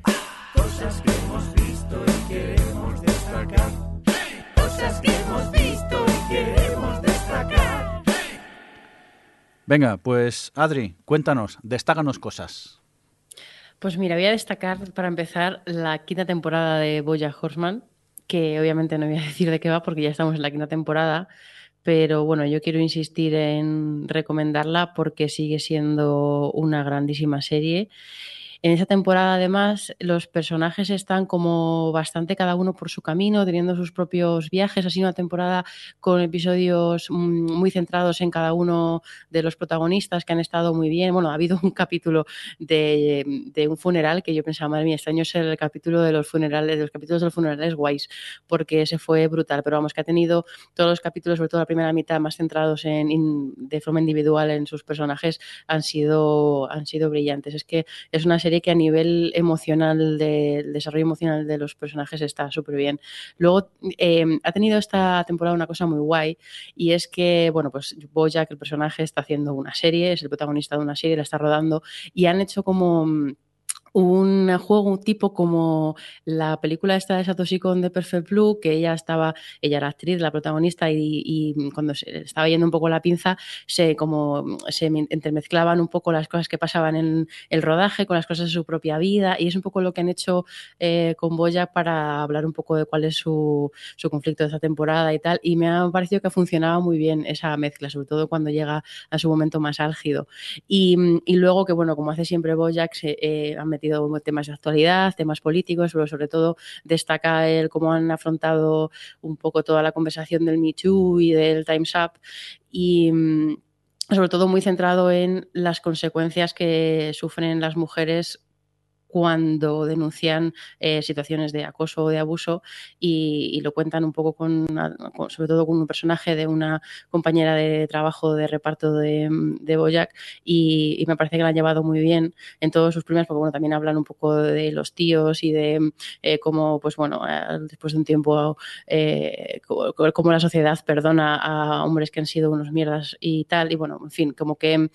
Cosas que hemos visto y queremos destacar. Cosas que hemos visto y queremos destacar. Venga, pues Adri, cuéntanos, destáganos cosas. Pues mira, voy a destacar para empezar la quinta temporada de Boya Horseman, que obviamente no voy a decir de qué va porque ya estamos en la quinta temporada, pero bueno, yo quiero insistir en recomendarla porque sigue siendo una grandísima serie en esa temporada, además, los personajes están como bastante cada uno por su camino, teniendo sus propios viajes. Ha sido una temporada con episodios mm, muy centrados en cada uno de los protagonistas que han estado muy bien. Bueno, ha habido un capítulo de, un funeral que yo pensaba, madre mía, este año es el capítulo de los funerales, de los capítulos de los funerales guays, porque ese fue brutal. Pero vamos, que ha tenido todos los capítulos, sobre todo la primera mitad, más centrados en, de forma individual en sus personajes, han sido, han sido brillantes. Es que es una serie que a nivel emocional, del de, desarrollo emocional de los personajes está súper bien. Luego eh, ha tenido esta temporada una cosa muy guay y es que, bueno, pues Bojack, el personaje, está haciendo una serie, es el protagonista de una serie, la está rodando y han hecho como un juego tipo como la película esta de Satoshi Kon de Perfect Blue, que ella estaba, ella era actriz, la protagonista, y, y, cuando se estaba yendo un poco la pinza, se como se entremezclaban un poco las cosas que pasaban en el rodaje con las cosas de su propia vida, y es un poco lo que han hecho eh, con Boya para hablar un poco de cuál es su, su conflicto de esta temporada y tal, y me ha parecido que ha funcionado muy bien esa mezcla, sobre todo cuando llega a su momento más álgido. Y, y luego que, bueno, como hace siempre Boyack, se eh, han temas de actualidad, temas políticos, pero sobre todo destaca el cómo han afrontado un poco toda la conversación del Me Too y del Time's Up y mm, sobre todo muy centrado en las consecuencias que sufren las mujeres cuando denuncian eh, situaciones de acoso o de abuso y, lo cuentan un poco con, con, sobre todo con un personaje de una compañera de trabajo de reparto de, de Boyac y, me parece que la han llevado muy bien en todos sus primeros porque bueno, también hablan un poco de los tíos y de eh, cómo, pues bueno, después de un tiempo, eh, cómo la sociedad perdona a hombres que han sido unos mierdas y tal, y bueno, en fin, como que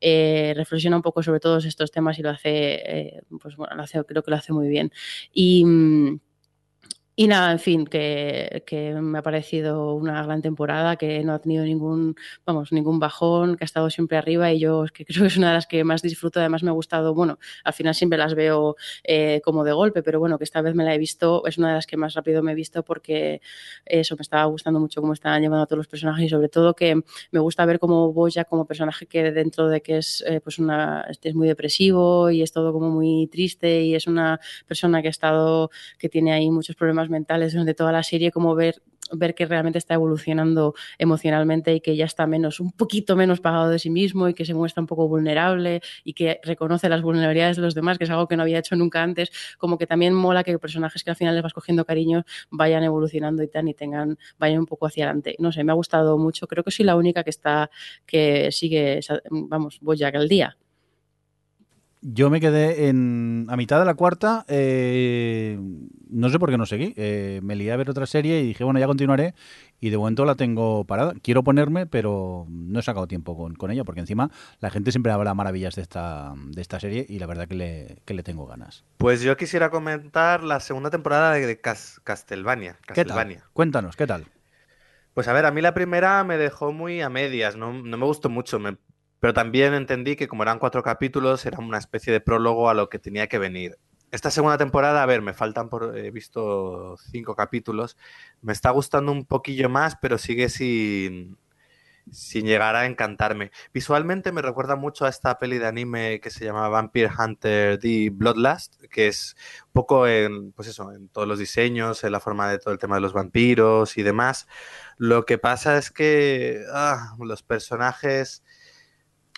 eh, reflexiona un poco sobre todos estos temas y lo hace, pues bueno, lo hace, creo que lo hace muy bien. Y, y nada, en fin, que, me ha parecido una gran temporada, que no ha tenido ningún, vamos, ningún bajón, que ha estado siempre arriba y yo creo que es una de las que más disfruto. Además me ha gustado, bueno, al final siempre las veo eh, como de golpe, pero bueno, que esta vez me la he visto, es una de las que más rápido me he visto porque eso me estaba gustando mucho cómo estaban llevando a todos los personajes y sobre todo que me gusta ver como Boya como personaje que dentro de que es eh, pues una, es muy depresivo y es todo como muy triste y es una persona que ha estado, que tiene ahí muchos problemas mentales durante toda la serie, como ver, ver que realmente está evolucionando emocionalmente y que ya está menos, un poquito menos pagado de sí mismo y que se muestra un poco vulnerable y que reconoce las vulnerabilidades de los demás, que es algo que no había hecho nunca antes, como que también mola que personajes que al final les vas cogiendo cariño vayan evolucionando y tan y tengan, vayan un poco hacia adelante. No sé, me ha gustado mucho, creo que soy la única que está, que sigue, vamos, voy ya al día. Yo me quedé en a mitad de la cuarta, eh, no sé por qué no seguí. Eh, me lié a ver otra serie y dije, bueno, ya continuaré. Y de momento la tengo parada. Quiero ponerme, pero no he sacado tiempo con, con ella, porque encima la gente siempre habla maravillas de esta, de esta serie y la verdad que le, que le tengo ganas. Pues yo quisiera comentar la segunda temporada de Cas Castlevania. Castlevania. ¿Qué tal? Cuéntanos, ¿qué tal? Pues a ver, a mí la primera me dejó muy a medias, no, no me gustó mucho. Me pero también entendí que como eran cuatro capítulos, era una especie de prólogo a lo que tenía que venir. Esta segunda temporada, a ver, me faltan por. He visto cinco capítulos. Me está gustando un poquillo más, pero sigue sin, sin llegar a encantarme. Visualmente me recuerda mucho a esta peli de anime que se llama Vampire Hunter The Bloodlust, que es un poco en, pues eso, en todos los diseños, en la forma de todo el tema de los vampiros y demás. Lo que pasa es que ah, los personajes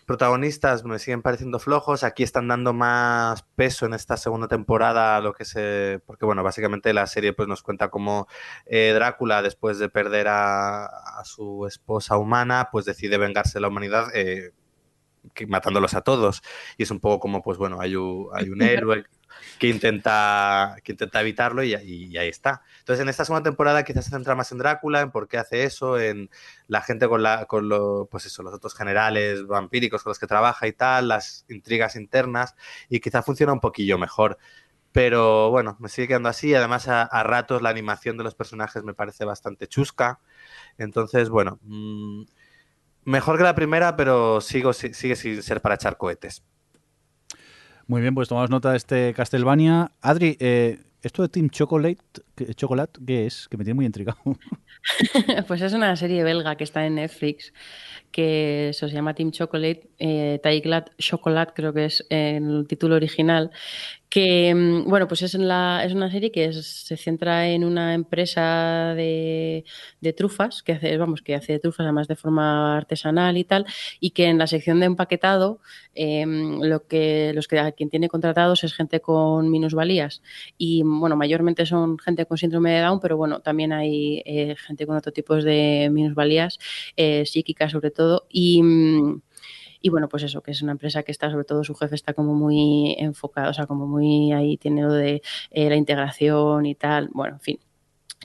protagonistas me siguen pareciendo flojos. Aquí están dando más peso en esta segunda temporada a lo que se. Porque, bueno, básicamente la serie pues, nos cuenta cómo eh, Drácula, después de perder a, a, su esposa humana, pues decide vengarse de la humanidad. Eh, matándolos a todos. Y es un poco como, pues bueno, hay un, hay un héroe que intenta, que intenta evitarlo y, y, ahí está. Entonces, en esta segunda temporada quizás se centra más en Drácula, en por qué hace eso, en la gente con, la, con lo, pues eso, los otros generales vampíricos con los que trabaja y tal, las intrigas internas, y quizás funciona un poquillo mejor. Pero bueno, me sigue quedando así. Además, a, ratos la animación de los personajes me parece bastante chusca. Entonces, bueno, mmm, Mejor que la primera, pero sigo, si- sigue sin ser para echar cohetes. Muy bien, pues tomamos nota de este Castlevania. Adri, eh, esto de Team Chocolate, ¿qué- Chocolate, ¿qué es? Que me tiene muy intrigado. Pues es una serie belga que está en Netflix que eso se llama Team Chocolate, eh, Taiglat Chocolate creo que es el título original, que mm, bueno, pues es, en la, es una serie que se centra en una empresa de, de trufas, que hace, vamos, que hace trufas además de forma artesanal y tal, y que en la sección de empaquetado eh, lo que los que quien tiene contratados es gente con minusvalías. Y bueno, mayormente son gente con síndrome de Down, pero bueno, también hay eh, gente con otro tipo de minusvalías eh, psíquicas sobre todo. Y mm, y bueno, pues eso, que es una empresa que está, sobre todo su jefe está como muy enfocado, o sea, como muy ahí tiene lo de eh, la integración y tal, bueno, en fin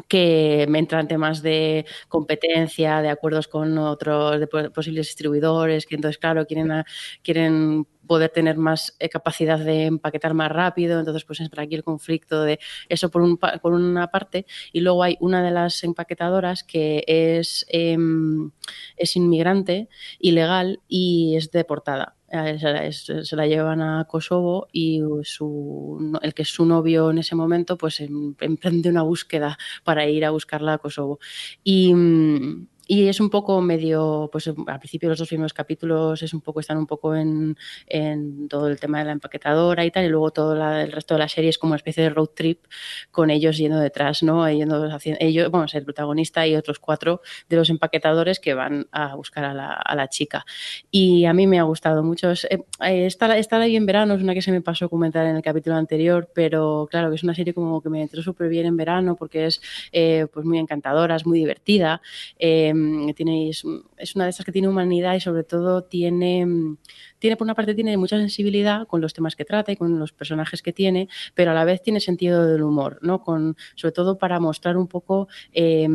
que me entra en temas de competencia, de acuerdos con otros de po- posibles distribuidores, que entonces, claro, quieren, quieren poder tener más eh, capacidad de empaquetar más rápido, entonces pues entra aquí el conflicto de eso por, un, por una parte, y luego hay una de las empaquetadoras que es, em, es inmigrante, ilegal y es deportada. Eh, Se la, llevan a Kosovo y su, el que es su novio en ese momento pues em- emprende una búsqueda para ir a buscarla a Kosovo. Y, mm, y es un poco medio, pues al principio los dos primeros capítulos es un poco, están un poco en, en todo el tema de la empaquetadora y tal, y luego todo la- el resto de la serie es como una especie de road trip con ellos yendo detrás, ¿no? Yendo, ellos, vamos, el protagonista y otros cuatro de los empaquetadores que van a buscar a la, a la chica. Y a mí me ha gustado mucho. Eh, eh, estar, estar ahí en verano es una que se me pasó comentar en el capítulo anterior, pero claro que es una serie como que me entró súper bien en verano porque es eh, pues muy encantadora, es muy divertida. eh, tiene, es, una de esas que tiene humanidad y sobre todo tiene, mm, tiene, por una parte, tiene mucha sensibilidad con los temas que trata y con los personajes que tiene, pero a la vez tiene sentido del humor, ¿no? Con, sobre todo para mostrar un poco. eh,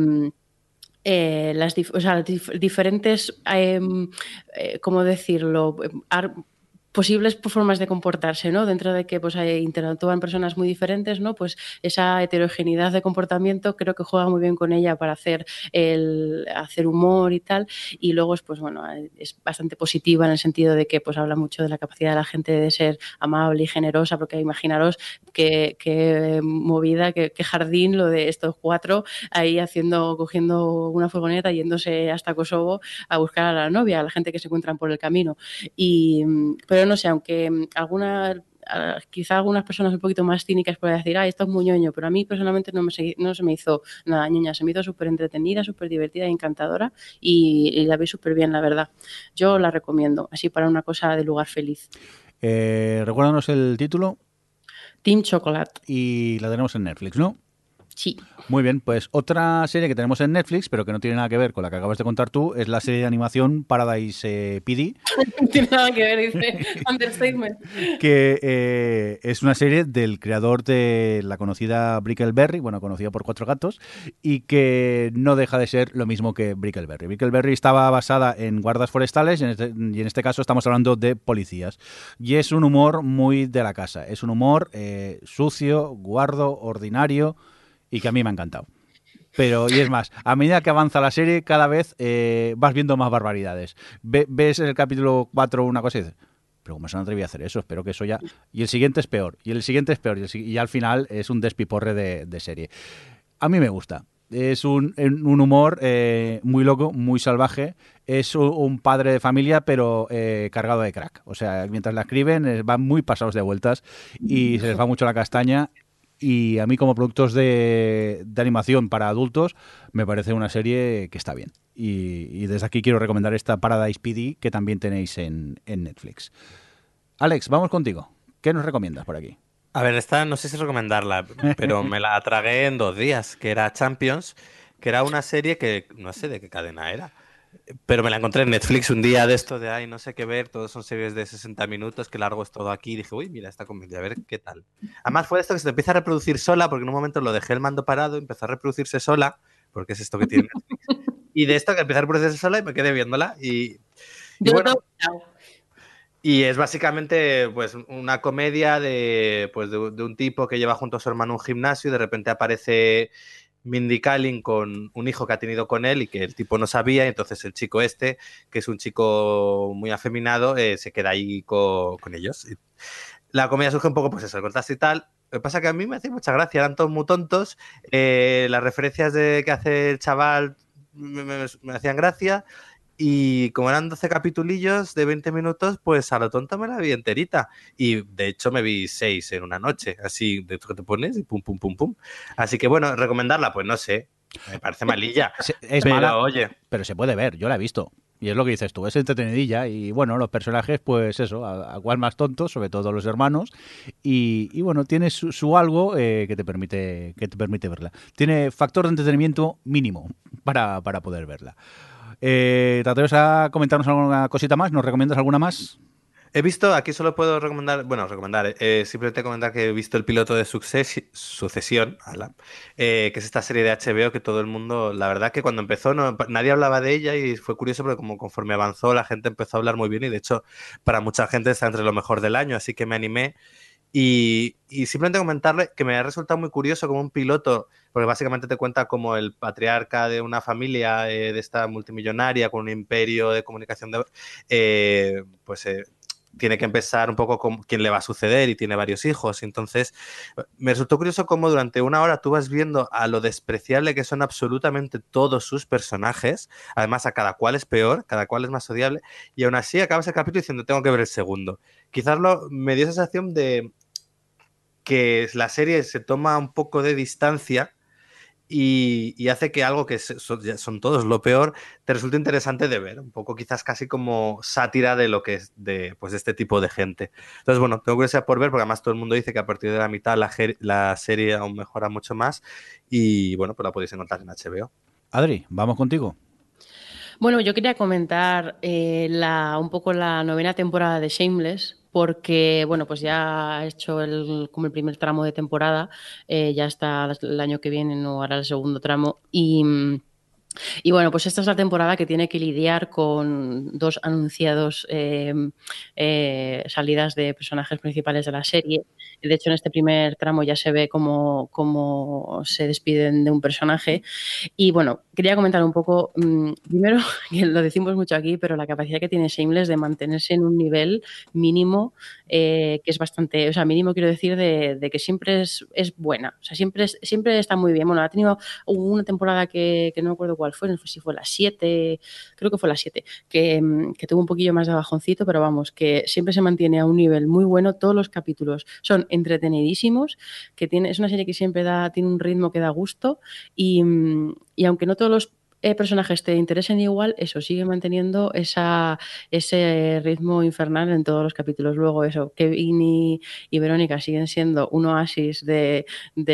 eh, las diferentes, eh, ¿cómo decirlo? Posibles formas de comportarse, ¿no? Dentro de que pues interactúan personas muy diferentes, ¿no? Pues esa heterogeneidad de comportamiento creo que juega muy bien con ella para hacer el hacer humor y tal. Y luego es pues bueno, es bastante positiva en el sentido de que pues habla mucho de la capacidad de la gente de ser amable y generosa, porque imaginaros qué, qué movida, qué, qué jardín lo de estos cuatro ahí haciendo, cogiendo una furgoneta, yéndose hasta Kosovo a buscar a la novia, a la gente que se encuentran por el camino. Y, pero no sé, aunque alguna, a- quizá algunas personas un poquito más cínicas pueden decir, ah, esto es muy ñoño, pero a mí personalmente no, me se, no se me hizo nada ñoña, se me hizo súper entretenida, súper divertida, encantadora y, y la vi súper bien, la verdad. Yo la recomiendo, así para una cosa de lugar feliz. Eh, recuérdanos el título Team Chocolate, y la tenemos en Netflix, ¿no? Sí. Muy bien, pues otra serie que tenemos en Netflix, pero que no tiene nada que ver con la que acabas de contar tú, es la serie de animación Paradise eh, PD, No tiene nada que ver, dice Understatement. que eh, es una serie del creador de la conocida Brickleberry, bueno, conocida por Cuatro Gatos, y que no deja de ser lo mismo que Brickleberry. Brickleberry estaba basada en guardas forestales y en, este, y en este caso estamos hablando de policías. Y es un humor muy de la casa, es un humor eh, sucio, guardo, ordinario y que a mí me ha encantado. Pero, y es más, a medida que avanza la serie, cada vez eh, vas viendo más barbaridades. Ve- ves en el capítulo 4 una cosa y dices, pero ¿cómo se han atrevido a hacer eso? Espero que eso ya... Y el siguiente es peor, y el siguiente es peor, y, al final es un despiporre de, de serie. A mí me gusta. Es un, un humor eh, muy loco, muy salvaje. Es un padre de familia, pero eh, cargado de crack. O sea, mientras la escriben, eh, van muy pasados de vueltas y se les va mucho la castaña. Y a mí, como productos de, animación para adultos, me parece una serie que está bien. Y, y desde aquí quiero recomendar esta Paradise PD que también tenéis en, en Netflix. Alex, vamos contigo. ¿Qué nos recomiendas por aquí? A ver, esta no sé si recomendarla, pero me la tragué en dos días, que era Champions, que era una serie que no sé de qué cadena era, pero me la encontré en Netflix un día de esto de, ay, no sé qué ver, todos son series de 60 minutos, que largo es todo aquí, y dije, uy, mira esta comedia, a ver qué tal. Además fue esto que se te empieza a reproducir sola, porque en un momento lo dejé el mando parado, empezó a reproducirse sola, porque es esto que tiene Netflix, y de esto que empieza a reproducirse sola y me quedé viéndola, y... y bueno, es básicamente pues una comedia de, pues, de, de un tipo que lleva junto a su hermano un gimnasio y de repente aparece Mindy Kaling con un hijo que ha tenido con él y que el tipo no sabía, y entonces el chico este, que es un chico muy afeminado, eh, se queda ahí co- con, ellos. La comedia surge un poco, pues eso, el contraste y tal. Lo que pasa que a mí me hace mucha gracia, eran todos muy tontos. eh, las referencias de que hace el chaval me, me- me hacían gracia. Y como eran 12 capitulillos de 20 minutos, pues a lo tonto me la vi enterita. Y de hecho me vi 6 en una noche, así de esto que te pones y pum, pum, pum, pum. Así que bueno, recomendarla, pues no sé. Me parece malilla. Se- Es pero mala, oye, pero se puede ver, yo la he visto. Y es lo que dices tú, es entretenidilla. Y bueno, los personajes, pues eso, a, a cual más tontos, sobre todo los hermanos. Y, y bueno, tiene su, su algo eh, que, te permite, que te permite verla. Tiene factor de entretenimiento mínimo para, para poder verla. Eh, ¿Te a comentarnos alguna cosita más? ¿Nos recomiendas alguna más? he visto, aquí solo puedo recomendar, bueno, recomendar, eh, simplemente comentar que he visto el piloto de Sucesión, ala, eh, que es esta serie de HBO que todo el mundo, la verdad que cuando empezó nadie hablaba de ella y fue curioso porque como conforme avanzó la gente empezó a hablar muy bien y de hecho para mucha gente está entre lo mejor del año, así que me animé y, simplemente comentarle que me ha resultado muy curioso como un piloto, porque básicamente te cuenta como el patriarca de una familia eh, de esta multimillonaria con un imperio de comunicación, de, eh, pues eh, tiene que empezar un poco con quién le va a suceder y tiene varios hijos. Entonces, me resultó curioso cómo durante una hora tú vas viendo a lo despreciable que son absolutamente todos sus personajes, además a cada cual es peor, cada cual es más odiable, y aún así acabas el capítulo diciendo tengo que ver el segundo. Quizás lo, me dio sensación de que la serie se toma un poco de distancia y, y hace que algo que son, todos lo peor te resulte interesante de ver, un poco quizás casi como sátira de lo que es de, pues, de este tipo de gente. Entonces, bueno, tengo curiosidad por ver, porque además todo el mundo dice que a partir de la mitad la, la serie aún mejora mucho más y bueno, pues la podéis encontrar en HBO. Adri, vamos contigo. Bueno, yo quería comentar eh, la, un poco la novena temporada de Shameless, porque bueno, pues ya ha hecho el, como el primer tramo de temporada, eh, ya está el año que viene, no hará el segundo tramo. Y, mm, y bueno, pues esta es la temporada que tiene que lidiar con dos anunciados eh, eh, salidas de personajes principales de la serie. De hecho, en este primer tramo ya se ve cómo, cómo se despiden de un personaje. Y bueno, quería comentar un poco, mmm, primero, que lo decimos mucho aquí, pero la capacidad que tiene Shameless de mantenerse en un nivel mínimo, eh, que es bastante, o sea, mínimo quiero decir de, que siempre es, es, buena, o sea, siempre, es, siempre está muy bien. Bueno, ha tenido una temporada que, no me acuerdo cuál fue, no sé si fue la 7, creo que fue la 7, que, que, tuvo un poquillo más de bajoncito, pero vamos, que siempre se mantiene a un nivel muy bueno, todos los capítulos son entretenidísimos, que tiene, es una serie que siempre da, tiene un ritmo que da gusto y, y aunque no todos los eh, personajes te interesen igual, eso sigue manteniendo ese ritmo infernal en todos los capítulos. Luego, eso, Kevin y, y Verónica siguen siendo un oasis de,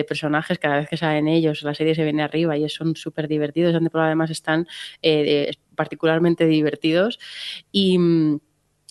personajes. Cada vez que salen ellos, la serie se viene arriba y son súper divertidos. Además, están eh, particularmente divertidos. Y.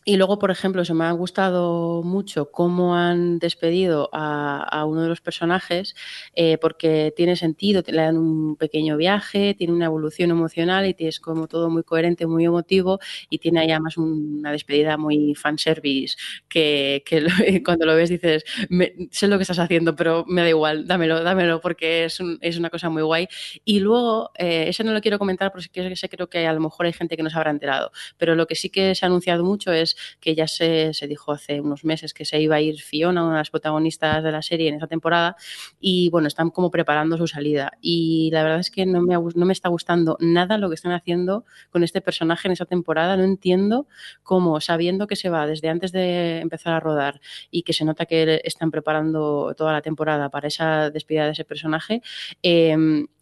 Y luego, por ejemplo, se me ha gustado mucho cómo han despedido a, uno de los personajes, eh, porque tiene sentido, le dan un pequeño viaje, tiene una evolución emocional y es como todo muy coherente, muy emotivo y tiene ahí además una despedida muy fanservice, que, que cuando lo ves dices, me, sé lo que estás haciendo, pero me da igual, dámelo, dámelo, porque es, un, es una cosa muy guay. Y luego, eh, eso no lo quiero comentar porque sé, creo que a lo mejor hay gente que no se habrá enterado, pero lo que sí que se ha anunciado mucho es que ya se, se, dijo hace unos meses que se iba a ir Fiona, una de las protagonistas de la serie en esa temporada, y bueno, están como preparando su salida. Y la verdad es que no me, no me está gustando nada lo que están haciendo con este personaje en esa temporada. No entiendo cómo, sabiendo que se va desde antes de empezar a rodar y que se nota que están preparando toda la temporada para esa despedida de ese personaje, eh,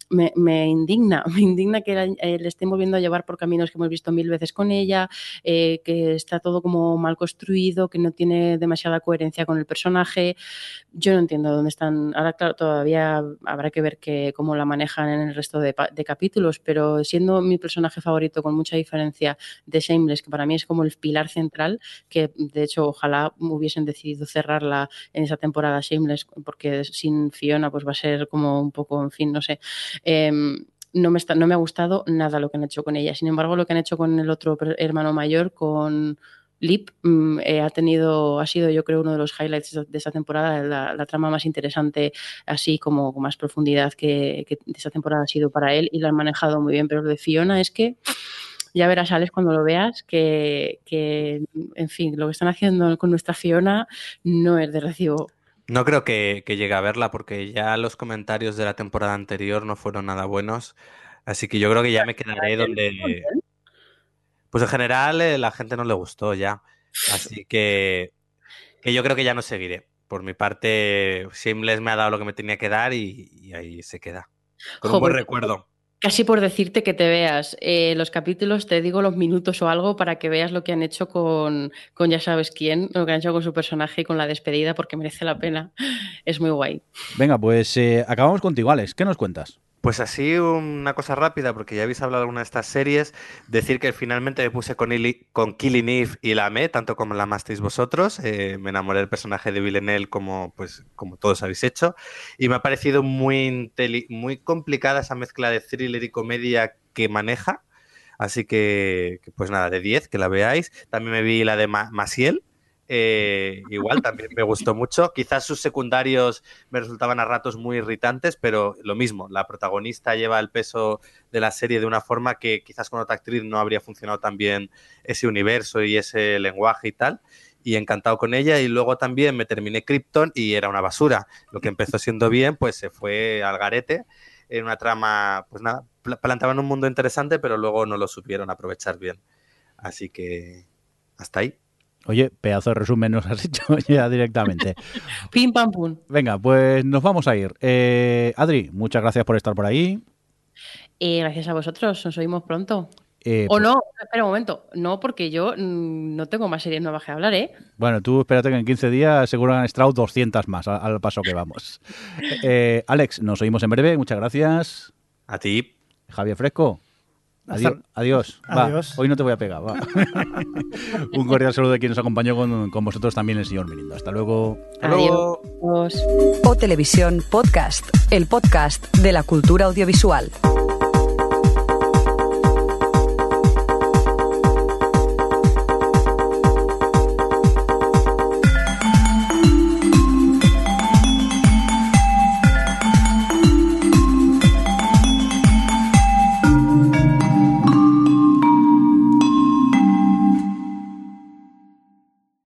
me, me, indigna, me indigna que la, eh, le estén volviendo a llevar por caminos que hemos visto mil veces con ella, eh, que está todo como mal construido, que no tiene demasiada coherencia con el personaje. Yo no entiendo dónde están. Ahora, claro, todavía habrá que ver que, cómo la manejan en el resto de, de, capítulos, pero siendo mi personaje favorito con mucha diferencia de Shameless, que para mí es como el pilar central, que de hecho ojalá hubiesen decidido cerrarla en esa temporada Shameless, porque sin Fiona pues va a ser como un poco, en fin, no sé. Eh, no, me está, no me ha gustado nada lo que han hecho con ella. Sin embargo, lo que han hecho con el otro hermano mayor, con Lip mm, eh, ha tenido, ha sido yo creo uno de los highlights de- esta temporada, la, la trama más interesante, así como con más profundidad que, que de esta temporada ha sido para él y lo han manejado muy bien. Pero lo de Fiona es que ya verás, Alex, cuando lo veas, que, que, en fin, lo que están haciendo con nuestra Fiona no es de recibo. No creo que, que llegue a verla porque ya los comentarios de la temporada anterior no fueron nada buenos. Así que yo creo que ya me quedaré donde... Pues en general eh, la gente no le gustó ya. Así que, que yo creo que ya no seguiré. Por mi parte, Shameless me ha dado lo que me tenía que dar y, y ahí se queda. Con un buen recuerdo. Casi por decirte que te veas eh, los capítulos, te digo los minutos o algo para que veas lo que han hecho con, con ya sabes quién, lo que han hecho con su personaje y con la despedida, porque merece la pena. Es muy guay. Venga, pues eh, acabamos contigo, Alex. ¿Qué nos cuentas? Pues así una cosa rápida, porque ya habéis hablado de alguna de estas series, decir que finalmente me puse con, Ili- con Killing Eve y la amé, tanto como la amasteis vosotros. Eh, me enamoré del personaje de Villeneuve como, pues, como todos habéis hecho. Y me ha parecido muy, muy complicada esa mezcla de thriller y comedia que maneja. Así que, pues nada, de 10, que la veáis. También me vi la de Ma- Maciel. Eh, igual, también me gustó mucho. Quizás sus secundarios me resultaban a ratos muy irritantes, pero lo mismo, la protagonista lleva el peso de la serie de una forma que quizás con otra actriz no habría funcionado tan bien ese universo y ese lenguaje y tal. Y encantado con ella. Y luego también me terminé Krypton y era una basura. Lo que empezó siendo bien, pues se fue al garete en una trama, pues nada, pla- planteaban un mundo interesante, pero luego no lo supieron aprovechar bien. Así que hasta ahí. Oye, pedazo de resumen nos has hecho ya directamente. Pim pam pum. Venga, pues nos vamos a ir. Eh, Adri, muchas gracias por estar por ahí. Y gracias a vosotros, nos oímos pronto. Eh, O pues- no, espera un momento. No, porque yo mm, no tengo más series nuevas que hablar, ¿eh? Bueno, tú espérate que en 15 días seguro han extraído 200 más al, al paso que vamos. Eh, Alex, nos oímos en breve. Muchas gracias. A ti. Javier Fresco. Adiós. Adiós. Va, Adiós. hoy no te voy a pegar. va. Un cordial saludo de quien nos acompañó con, con vosotros también, el señor Mirindo. Hasta luego. Hasta luego. Adiós. O Televisión Podcast, el podcast de la cultura audiovisual.